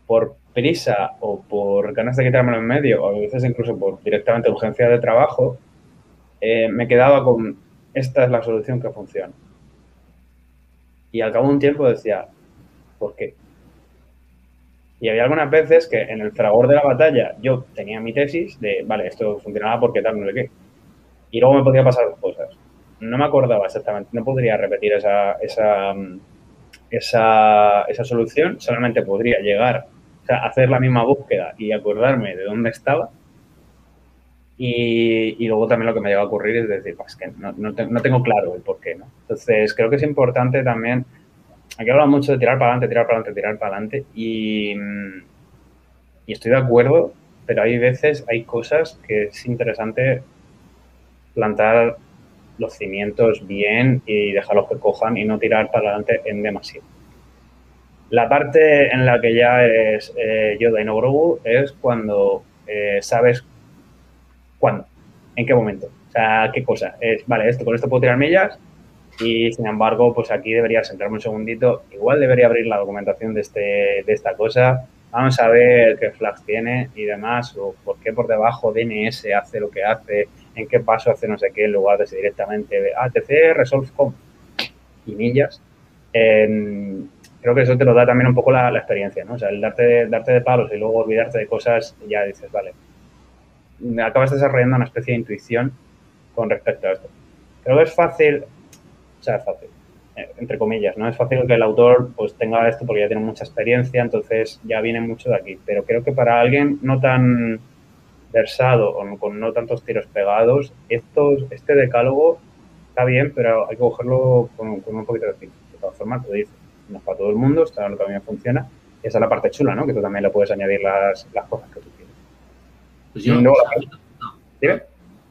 por prisa o por ganas de quitármelo en medio, o a veces incluso por directamente urgencia de trabajo, eh, me quedaba con, esta es la solución que funciona. Y al cabo de un tiempo decía, ¿por qué? Y había algunas veces que en el fragor de la batalla yo tenía mi tesis de, vale, esto funcionaba porque tal, no sé qué. Y luego me podía pasar cosas. No me acordaba exactamente, no podría repetir esa, esa, mm, esa, esa solución, solamente podría llegar, o hacer la misma búsqueda y acordarme de dónde estaba. Y, y luego también lo que me llega a ocurrir es decir, pues que no, no tengo claro el por qué, ¿no? Entonces, creo que es importante también, aquí habla mucho de tirar para adelante, tirar para adelante, tirar para adelante, y, y estoy de acuerdo, pero hay veces, hay cosas que es interesante plantar los cimientos bien y dejarlos que cojan y no tirar para adelante en demasiado. La parte en la que ya es eh, Yoda y no Grogu es cuando eh, sabes cuándo, en qué momento, o sea, qué cosa. Es, vale, esto con esto puedo tirar millas Y sin embargo, pues aquí debería sentarme un segundito. Igual debería abrir la documentación de, este, de esta cosa. Vamos a ver qué flags tiene y demás, o por qué por debajo DNS hace lo que hace, en qué paso hace no sé qué, en lugar de directamente ATC Resolve Com y millas. creo que eso te lo da también un poco la, experiencia, ¿no? O sea, el darte, darte de palos y luego olvidarte de cosas, ya dices, vale, acabas desarrollando una especie de intuición con respecto a esto. Creo que es fácil, o sea, es fácil, eh, entre comillas, ¿no? Es fácil que el autor pues tenga esto porque ya tiene mucha experiencia, entonces ya viene mucho de aquí. Pero creo que para alguien no tan versado o con no tantos tiros pegados, estos, este decálogo está bien, pero hay que cogerlo con, un poquito de tiempo. De todas formas, te dice, no es para todo el mundo, está lo que también funciona. Y esa es la parte chula, ¿no? Que tú también le puedes añadir las, las cosas que tú quieres. Pues yo, no, ¿Dime?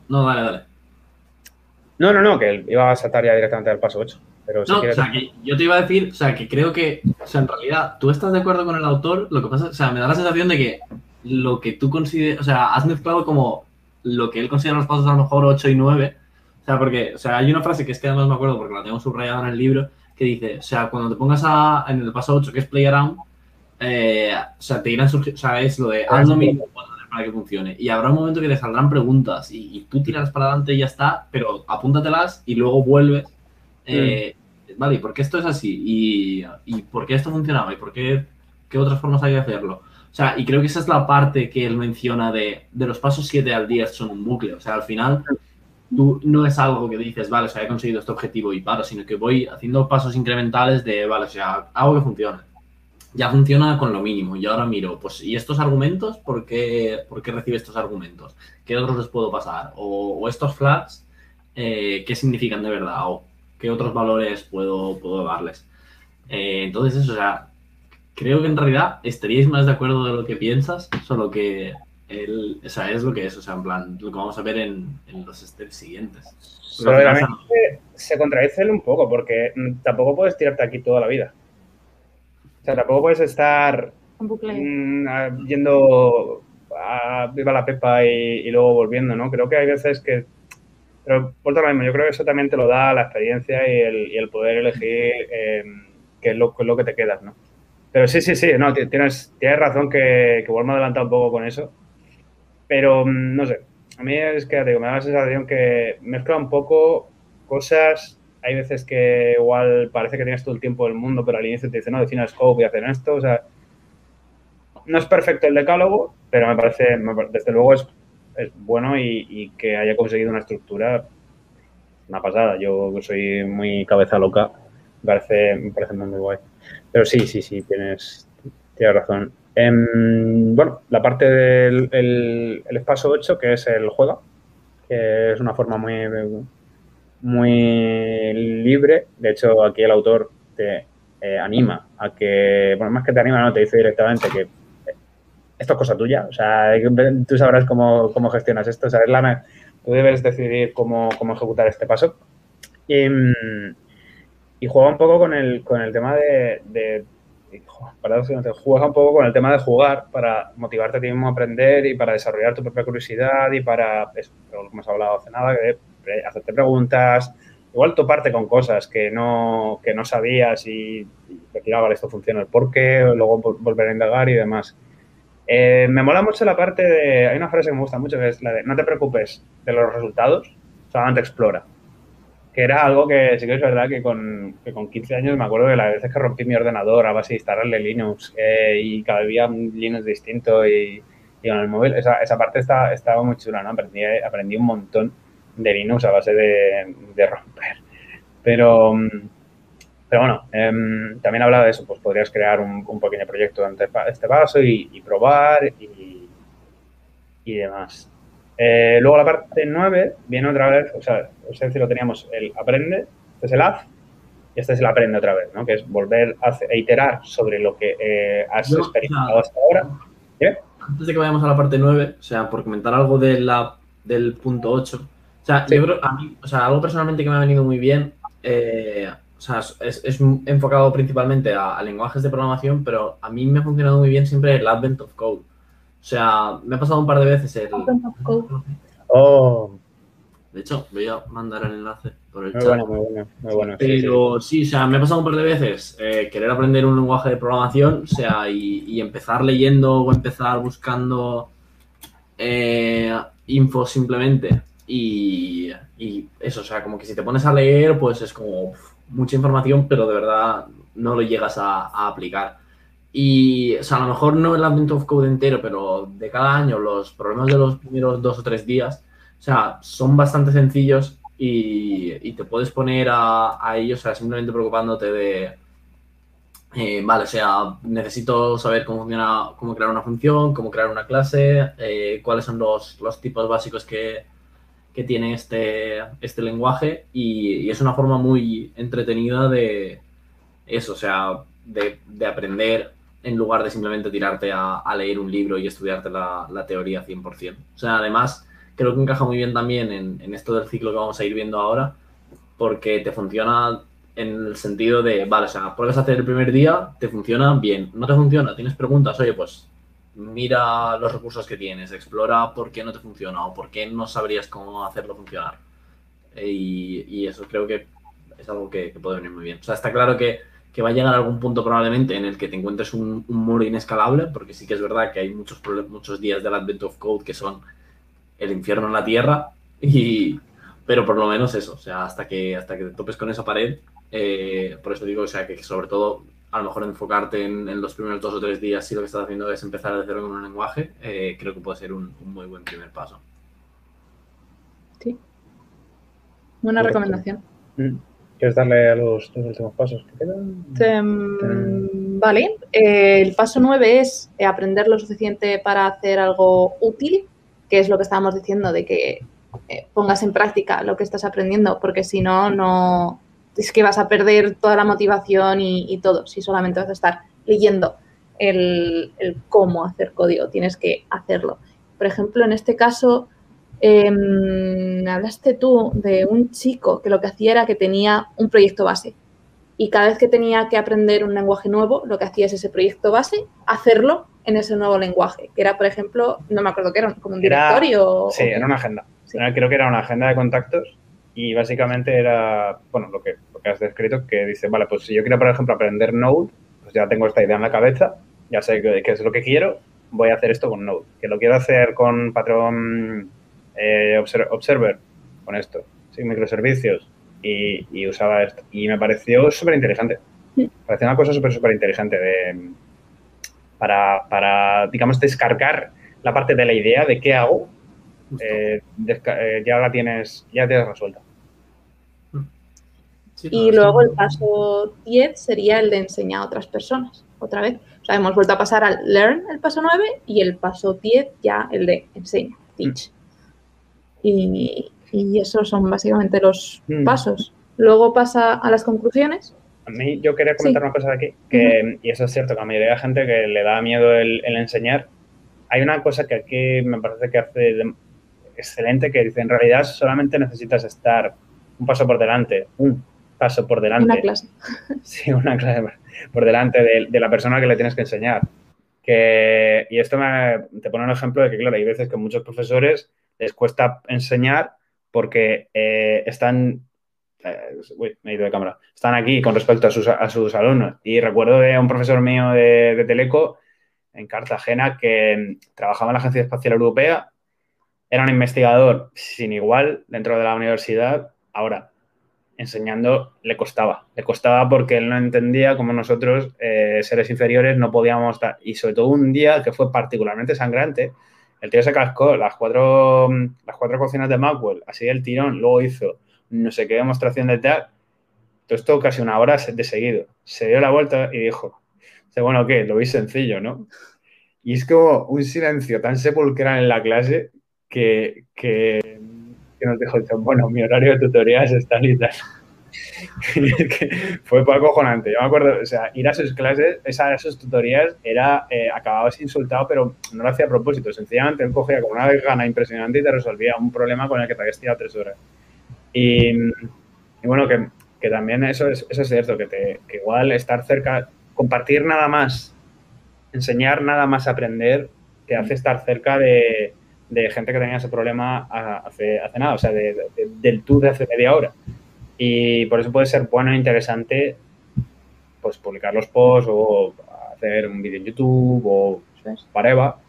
No, dale, dale. No, no, no, que iba a saltar ya directamente al paso 8. Pero no, o sea, que yo te iba a decir, o sea, que creo que, o sea, en realidad, tú estás de acuerdo con el autor, lo que pasa, o sea, me da la sensación de que lo que tú consideras, o sea, has mezclado como lo que él considera los pasos a lo mejor 8 y 9, o sea, porque, o sea, hay una frase que es que además me acuerdo porque la tengo subrayada en el libro, que dice, o sea, cuando te pongas a, en el paso 8, que es play around, eh, o sea, te irán surgiendo, o sea, es lo de haz lo mínimo para que funcione. Y habrá un momento que te saldrán preguntas y, tú tiras para adelante y ya está, pero apúntatelas y luego vuelves. Eh, vale, ¿y por qué esto es así? ¿Y, ¿Y, por qué esto funcionaba? ¿Y por qué, qué otras formas hay de hacerlo? O sea, y creo que esa es la parte que él menciona de, de los pasos 7 al 10 son un bucle. O sea, al final tú no es algo que dices, vale, o sea, he conseguido este objetivo y paro, sino que voy haciendo pasos incrementales de, vale, o sea, hago que funcione ya funciona con lo mínimo. Y ahora miro, pues, ¿y estos argumentos? ¿Por qué, por qué recibe estos argumentos? ¿Qué otros les puedo pasar? O, estos flags, eh, ¿qué significan de verdad? ¿O qué otros valores puedo, puedo darles? Eh, entonces, eso, o sea, creo que en realidad estaríais más de acuerdo de lo que piensas, solo que él, o sea, es lo que es, o sea, en plan, lo que vamos a ver en, los steps siguientes. se contradice un poco, porque tampoco puedes tirarte aquí toda la vida. O sea, tampoco puedes estar mm, yendo a Viva la Pepa y, luego volviendo, ¿no? Creo que hay veces que... Pero por lo mismo, yo creo que eso también te lo da la experiencia y el, poder elegir em, qué es lo, lo, que te quedas, ¿no? Pero sí, sí, sí, no, tienes, tienes razón que, que me adelantado un poco con eso. Pero, mm, no sé, a mí es que digo, me da la sensación que mezcla un poco cosas hay veces que igual parece que tienes todo el tiempo del mundo, pero al inicio te dice, no, define el scope y hacen esto. O sea, no es perfecto el decálogo, pero me parece, desde luego es, bueno y, que haya conseguido una estructura, una pasada. Yo soy muy cabeza loca, me parece, me parece muy, guay. Pero sí, sí, sí, tienes, tienes razón. Em, bueno, la parte del el, el espacio 8, que es el juego, que es una forma muy, muy libre. De hecho, aquí el autor te eh, anima a que, bueno, más que te anima, no te dice directamente que esto es cosa tuya. O sea, tú sabrás cómo, cómo gestionas esto. O sea, la, tú debes decidir cómo, cómo ejecutar este paso. Y, y, juega un poco con el, con el tema de, de juega un poco con el tema de jugar para motivarte a ti mismo a aprender y para desarrollar tu propia curiosidad y para, eso, hemos hablado hace nada, que hacerte preguntas, igual toparte con cosas que no, que no sabías y, decir, ah, vale, esto funciona, el por qué, luego volver a indagar y demás. Eh, me mola mucho la parte de, hay una frase que me gusta mucho que es la de, no te preocupes de los resultados, solamente explora. Que era algo que sí que es verdad que con, que con 15 años me acuerdo de las veces que rompí mi ordenador a base de instalarle Linux eh, y cada día un Linux distinto y, y con el móvil, esa, esa parte está, estaba muy chula, ¿no? Aprendí, aprendí un montón de Linux a base de, romper. Pero, pero bueno, em, también hablaba de eso, pues podrías crear un, pequeño proyecto ante este paso y, probar y, y demás. Eh, luego la parte 9 viene otra vez, o sea, es decir, lo teníamos el aprende, este es el haz, y este es el aprende otra vez, ¿no? Que es volver a, iterar sobre lo que eh, has experimentado hasta ahora. Antes de que vayamos a la parte 9, o sea, por comentar algo de la, del punto 8, o sea, yo creo, a mí, o sea, algo personalmente que me ha venido muy bien, eh, o sea, es, enfocado principalmente a, lenguajes de programación, pero a mí me ha funcionado muy bien siempre el Advent of Code. O sea, me ha pasado un par de veces el... Advent of Code. Oh. De hecho, voy a mandar el enlace por el Muy chat. bueno, muy bueno, muy bueno. sí, sí. Pero sí, o sea, me ha pasado un par de veces eh, querer aprender un lenguaje de programación, o sea, y, y empezar leyendo o empezar buscando eh, info simplemente. Y, y eso, o sea, como que si te pones a leer, pues es como uf, mucha información, pero de verdad no lo llegas a, a aplicar. Y, o sea, a lo mejor no el Advent of Code entero, pero de cada año los problemas de los primeros dos o tres días, o sea, son bastante sencillos y, y te puedes poner a, a ellos, o sea, simplemente preocupándote de, eh, vale, o sea, necesito saber cómo funciona, cómo crear una función, cómo crear una clase, eh, cuáles son los, los tipos básicos que, que tiene este, este lenguaje y, es una forma muy entretenida de eso, o sea, de, de aprender en lugar de simplemente tirarte a, leer un libro y estudiarte la, la teoría 100%. O sea, además, creo que encaja muy bien también en, esto del ciclo que vamos a ir viendo ahora, porque te funciona en el sentido de, vale, o sea, pruebas hacer el primer día, te funciona bien, no te funciona, tienes preguntas, oye, pues mira los recursos que tienes, explora por qué no te funciona o por qué no sabrías cómo hacerlo funcionar. Eh, Y, eso creo que es algo que, puede venir muy bien. O sea, está claro que, va a llegar algún punto probablemente en el que te encuentres un, muro inescalable, porque sí que es verdad que hay muchos, muchos días del Advent of Code que son el infierno en la tierra, y, pero por lo menos eso, o sea, hasta que, hasta que te topes con esa pared, eh, por eso digo, o sea, que sobre todo a lo mejor enfocarte en, en los primeros dos o tres días si lo que estás haciendo es empezar de cero con un lenguaje, eh, creo que puede ser un, un muy buen primer paso. Sí. Buena recomendación. Mm. ¿Quieres darle a los dos últimos pasos que quedan? Em, vale, Eh, el paso 9 es eh, aprender lo suficiente para hacer algo útil, que es lo que estábamos diciendo, de que eh, pongas en práctica lo que estás aprendiendo, porque si no, no es que vas a perder toda la motivación y, y todo, si solamente vas a estar leyendo el, el cómo hacer código, tienes que hacerlo. Por ejemplo, en este caso, em, hablaste tú de un chico que lo que hacía era que tenía un proyecto base y cada vez que tenía que aprender un lenguaje nuevo, lo que hacía es ese proyecto base, hacerlo en ese nuevo lenguaje, que era, por ejemplo, no me acuerdo qué era, como un Era- directorio. o- Sí, era una agenda. Sí. Era- Creo que era una agenda de contactos y básicamente era, bueno, lo que, lo que has descrito, que dice, vale, pues si yo quiero, por ejemplo, aprender Node, pues ya tengo esta idea en la cabeza, ya sé qué, es lo que quiero, voy a hacer esto con Node. Que lo quiero hacer con patrón eh, obser- Observer, con esto, sin microservicios, y, y usaba esto. Y me pareció súper interesante. Sí. Pareció una cosa súper, súper interesante de, para, para, digamos, descargar la parte de la idea de qué hago eh, eh, ya la tienes, ya tienes resuelta. Sí, Y luego sí. el paso 10 sería el de enseñar a otras personas, otra vez. O sea, hemos vuelto a pasar al learn, el paso 9, y el paso 10 ya el de enseña, teach. Y, y esos son básicamente los Mm. pasos. Luego pasa a las conclusiones. A mí yo quería comentar Sí. una cosa de aquí, que, y eso es cierto, que a la mayoría de gente que le da miedo el, el enseñar, hay una cosa que aquí me parece que hace de- excelente, que dice, en realidad solamente necesitas estar un paso por delante, un paso por delante. Una clase. Sí, una clase por delante de, de la persona que le tienes que enseñar. Que, y esto me, te pone un ejemplo de que, claro, hay veces que a muchos profesores les cuesta enseñar porque eh, están, eh, uy, me he ido de cámara, están aquí con respecto a sus, a sus alumnos. Y recuerdo de un profesor mío de, de Teleco en Cartagena que trabajaba en la Agencia Espacial Europea, era un investigador sin igual dentro de la universidad. Ahora, enseñando le costaba. Le costaba porque él no entendía cómo nosotros, eh, seres inferiores, no podíamos dar. Y sobre todo un día que fue particularmente sangrante, el tío se cascó las cuatro, las cuatro cocinas de Maxwell, así del tirón, luego hizo no sé qué demostración de tal. Todo esto casi una hora de seguido. Se dio la vuelta y dijo, bueno, ¿qué? Lo veis sencillo, ¿no? Y es como un silencio tan sepulcral en la clase que, que, que nos dijo, bueno, mi horario de tutorías es tal y tal. Y. Yo me acuerdo, o sea, ir a sus clases, esa- a sus tutorías, era, eh, acababas insultado, pero no lo hacía a propósito. Sencillamente él cogía con una gana impresionante y te resolvía un problema con el que te habías tirado tres horas. Y, y bueno, que, que también eso es, eso es cierto, que, te, que igual estar cerca, compartir nada más, enseñar nada más aprender, te hace estar cerca de, de gente que tenía ese problema hace, hace nada, o sea, del tú de hace media hora. Y por eso puede ser bueno e interesante pues publicar los posts o hacer un vídeo en YouTube o para Eva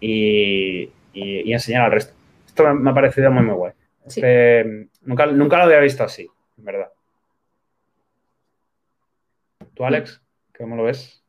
y, enseñar al resto. Esto me ha parecido muy, muy guay. Este, nunca, nunca lo había visto así, en verdad. ¿Tú, Alex? ¿Cómo lo ves?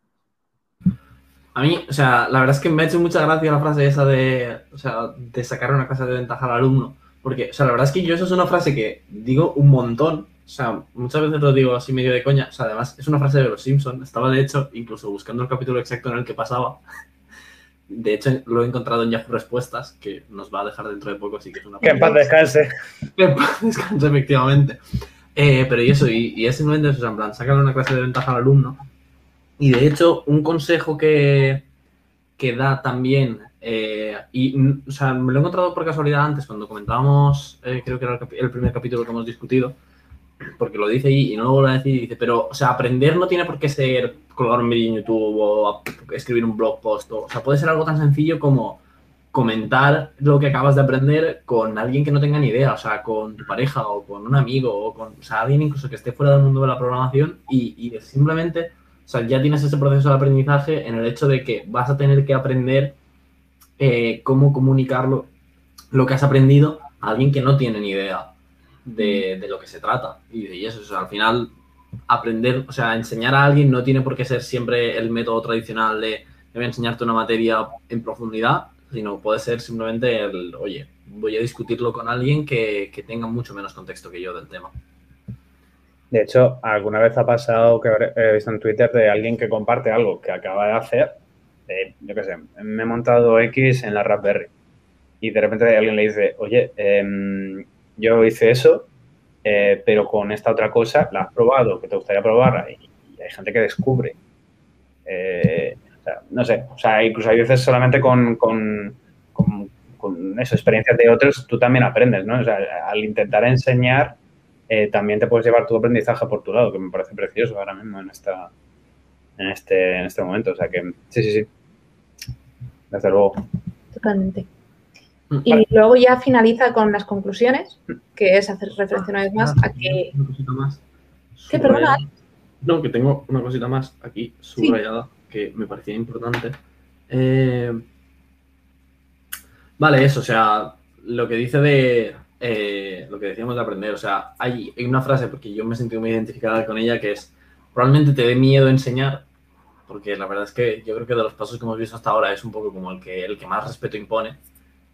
A mí, o sea, la verdad es que me ha hecho mucha gracia la frase esa de, o sea, de sacar una clase de ventaja al alumno. Porque, o sea, la verdad es que yo eso es una frase que digo un montón. O sea, muchas veces lo digo así medio de coña. O sea, además es una frase de los Simpsons. Estaba, de hecho, incluso buscando el capítulo exacto en el que pasaba. De hecho, lo he encontrado en Yahoo Respuestas, que nos va a dejar dentro de poco, así que es una... Que en paz descanse. Que en paz descanse, efectivamente. Eh, pero y eso, y, y es simplemente eso, o sea, en plan, sacar una clase de ventaja al alumno. Y de hecho, un consejo que, que da también eh, y, o sea, me lo he encontrado por casualidad antes, cuando comentábamos, eh, creo que era el, primer capítulo que hemos discutido, porque lo dice y no lo vuelve a decir, dice, pero, o sea, aprender no tiene por qué ser colgar un vídeo en YouTube o escribir un blog post, o, sea, puede ser algo tan sencillo como comentar lo que acabas de aprender con alguien que no tenga ni idea, o sea, con tu pareja o con un amigo o con, alguien incluso que esté fuera del mundo de la programación y, y simplemente, o sea, ya tienes ese proceso de aprendizaje en el hecho de que vas a tener que aprender eh, cómo comunicarlo, lo que has aprendido a alguien que no tiene ni idea de, lo que se trata. Y, eso, al final, aprender, o sea, enseñar a alguien no tiene por qué ser siempre el método tradicional de voy a enseñarte una materia en profundidad, sino puede ser simplemente el, oye, voy a discutirlo con alguien que, tenga mucho menos contexto que yo del tema. De hecho, alguna vez ha pasado que he visto en Twitter de alguien que comparte algo que acaba de hacer yo qué sé, me he montado X en la Raspberry y de repente alguien le dice, oye, em, yo hice eso, eh, pero con esta otra cosa la has probado, que te gustaría probar y, hay gente que descubre. Eh, no sé, o sea, incluso hay veces solamente con, con, con, eso, experiencias de otros, tú también aprendes, ¿no? O sea, al intentar enseñar, eh, también te puedes llevar tu aprendizaje por tu lado, que me parece precioso ahora mismo en esta, en este, en este momento. O sea que sí, sí, sí. Desde luego. Totalmente. Mm, y luego ya finaliza con las conclusiones, que es hacer referencia una vez más ah, a que. Una cosita más. ¿Qué, perdona? No, que tengo una cosita más aquí subrayada que me parecía importante. Eh, vale, eso, o sea, lo que dice de. Eh, lo que decíamos de aprender, o sea, hay, hay una frase, porque yo me sentido muy identificada con ella, que es probablemente te dé miedo enseñar, porque la verdad es que yo creo que de los pasos que hemos visto hasta ahora es un poco como el que, el que más respeto impone.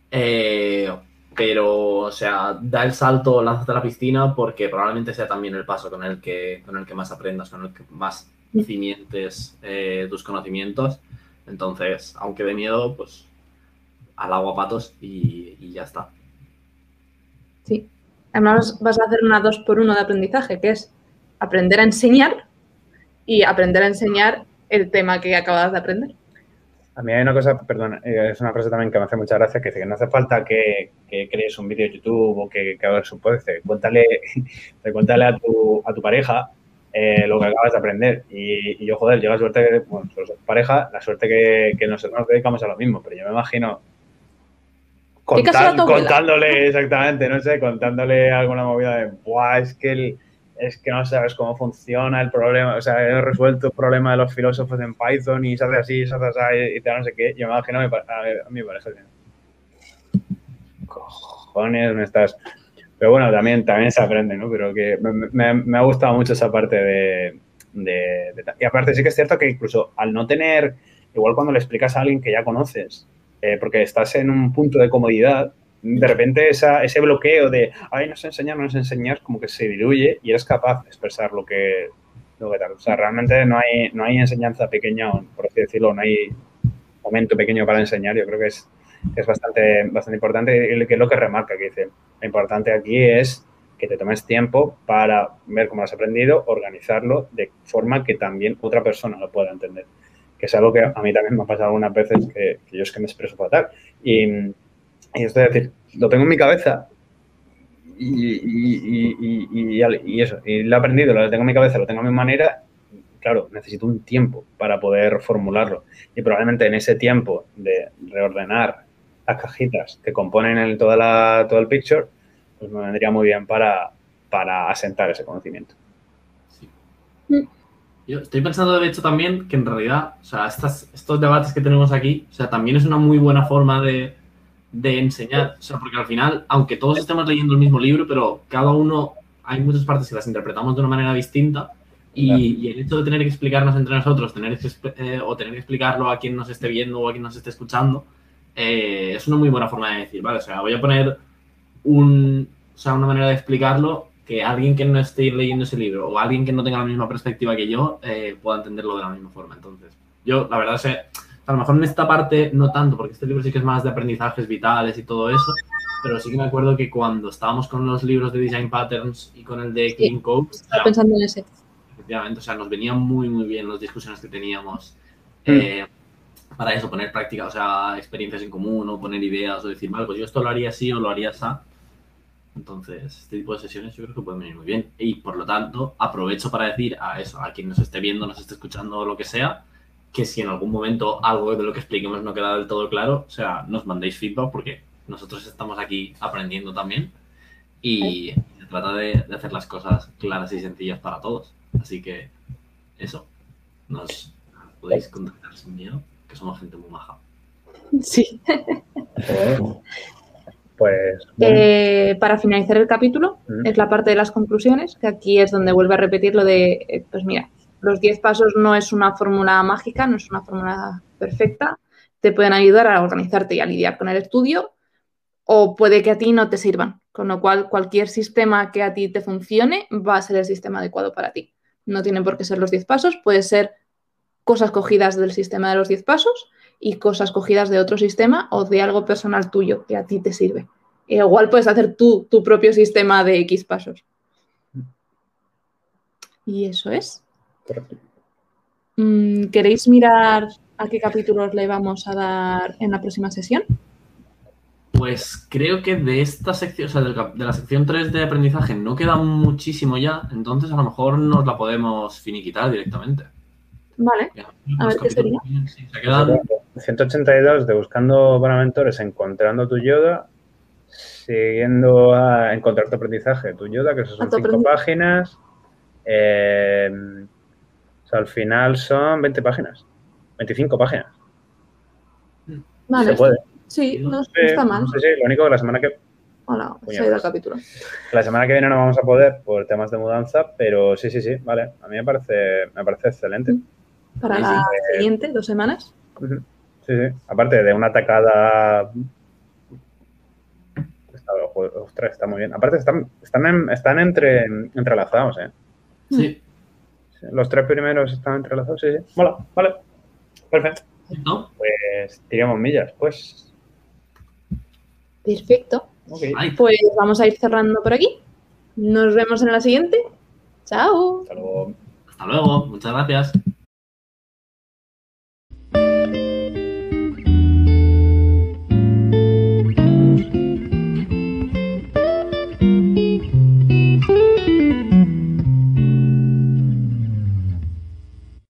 Eh, pero, o sea, da el salto, lánzate a la piscina porque probablemente sea también el paso con el que, con el que más aprendas, con el que más cimientes eh, tus conocimientos. Entonces, aunque de miedo, pues al agua patos y, y ya está. Sí. Además, vas a hacer una dos por uno de aprendizaje, que es aprender a enseñar y aprender a enseñar el tema que acabas de aprender. A mí hay una cosa, perdón, eh, es una frase también que me hace mucha gracia, que dice que no hace falta que, crees un vídeo de YouTube o que, que hagas un podcast, cuéntale, cuéntale a tu, a tu pareja eh, lo que acabas de aprender. Y, yo, joder, llega suerte, bueno, pareja, la suerte que, que nosotros nos dedicamos a lo mismo, pero yo me imagino contándole, exactamente, no sé, contándole alguna movida de, Buah, es que el es que no sabes cómo funciona el problema, o sea, he resuelto el problema de los filósofos en Python y se hace así, se hace así y tal, no sé qué. Yo me imagino a mi, a mi pareja. Cojones, me estás... Pero bueno, también, también se aprende, ¿no? Pero que me, ha gustado mucho esa parte de, de, Y aparte sí que es cierto que incluso al no tener, igual cuando le explicas a alguien que ya conoces, eh, porque estás en un punto de comodidad, de repente ese bloqueo de, ay, no sé enseñar, no sé enseñar, como que se diluye y eres capaz de expresar lo que, lo que tal. O sea, realmente no hay, no hay enseñanza pequeña, por así decirlo, no hay momento pequeño para enseñar. Yo creo que es, es bastante, bastante importante que lo que remarca, que dice, lo importante aquí es que te tomes tiempo para ver cómo has aprendido, organizarlo de forma que también otra persona lo pueda entender. Que es algo que a mí también me ha pasado algunas veces que, que yo es que me expreso fatal. Y, y esto es decir, lo tengo en mi cabeza y, eso, y lo he aprendido, lo tengo en mi cabeza, lo tengo en mi manera. Claro, necesito un tiempo para poder formularlo. Y probablemente en ese tiempo de reordenar las cajitas que componen el, toda la, todo el picture, pues me vendría muy bien para, para asentar ese conocimiento. Yo estoy pensando, de hecho, también que en realidad, o sea, estas, estos debates que tenemos aquí, o sea, también es una muy buena forma de, de enseñar. O sea, porque al final, aunque todos estemos leyendo el mismo libro, pero cada uno, hay muchas partes que las interpretamos de una manera distinta. Y, y el hecho de tener que explicarnos entre nosotros, tener que, eh, o tener que explicarlo a quien nos esté viendo o a quien nos esté escuchando, eh, es una muy buena forma de decir, vale, o sea, voy a poner un, o sea, una manera de explicarlo que alguien que no esté leyendo ese libro o alguien que no tenga la misma perspectiva que yo eh, pueda entenderlo de la misma forma. Entonces, yo la verdad que a lo mejor en esta parte no tanto, porque este libro sí que es más de aprendizajes vitales y todo eso, pero sí que me acuerdo que cuando estábamos con los libros de Design Patterns y con el de Clean Code, estaba pensando en ese. Efectivamente, o sea, nos venían muy, muy bien las discusiones que teníamos. Eh, para eso, poner práctica, o sea, experiencias en común o poner ideas o decir, vale, pues yo esto lo haría así o lo haría así. Entonces, este tipo de sesiones yo creo que pueden venir muy bien. Y por lo tanto, aprovecho para decir a eso, a quien nos esté viendo, nos esté escuchando o lo que sea, que si en algún momento algo de lo que expliquemos no queda del todo claro, o sea, nos mandéis feedback porque nosotros estamos aquí aprendiendo también y se trata de, de hacer las cosas claras y sencillas para todos. Así que eso, nos podéis contactar sin miedo, que somos gente muy maja. Sí. Pues. Eh, para finalizar el capítulo, es la parte de las conclusiones, que aquí es donde vuelve a repetir lo de, eh, pues mira, los 10 pasos no es una fórmula mágica, no es una fórmula perfecta, te pueden ayudar a organizarte y a lidiar con el estudio, o puede que a ti no te sirvan, con lo cual cualquier sistema que a ti te funcione va a ser el sistema adecuado para ti. No tiene por qué ser los 10 pasos, puede ser cosas cogidas del sistema de los 10 pasos y cosas cogidas de otro sistema o de algo personal tuyo que a ti te sirve. E igual puedes hacer tú tu propio sistema de X pasos. Y eso es. Mm, ¿Queréis mirar a qué capítulos le vamos a dar en la próxima sesión? Pues creo que de esta sección, o sea, de la sección 3 de aprendizaje no queda muchísimo ya, entonces a lo mejor nos la podemos finiquitar directamente. Vale, a ver qué sería. Se quedan 182 de Buscando para Mentores, encontrando tu Yoda, siguiendo a encontrar tu aprendizaje, tu Yoda, que son cinco páginas. Eh, o sea, al final son 20 páginas, 25 páginas. Vale. Se puede. Sí, no, está mal. Sí, sí, lo único que la semana que. Hola, se ha ido el capítulo. La semana que viene no vamos a poder por temas de mudanza, pero sí, sí, sí, vale. A mí me parece, me parece excelente. Para la siguiente, dos semanas. Sí, sí. Aparte de una tacada. Está, ostras, está muy bien. Aparte, están, están, están entre, entrelazados, ¿eh? Sí. Los tres primeros están entrelazados, sí, sí. Mola, vale. Perfecto. ¿No? Pues tiramos millas, pues. Perfecto. Okay. Pues vamos a ir cerrando por aquí. Nos vemos en la siguiente. Chao. Hasta luego. Hasta luego. Muchas gracias.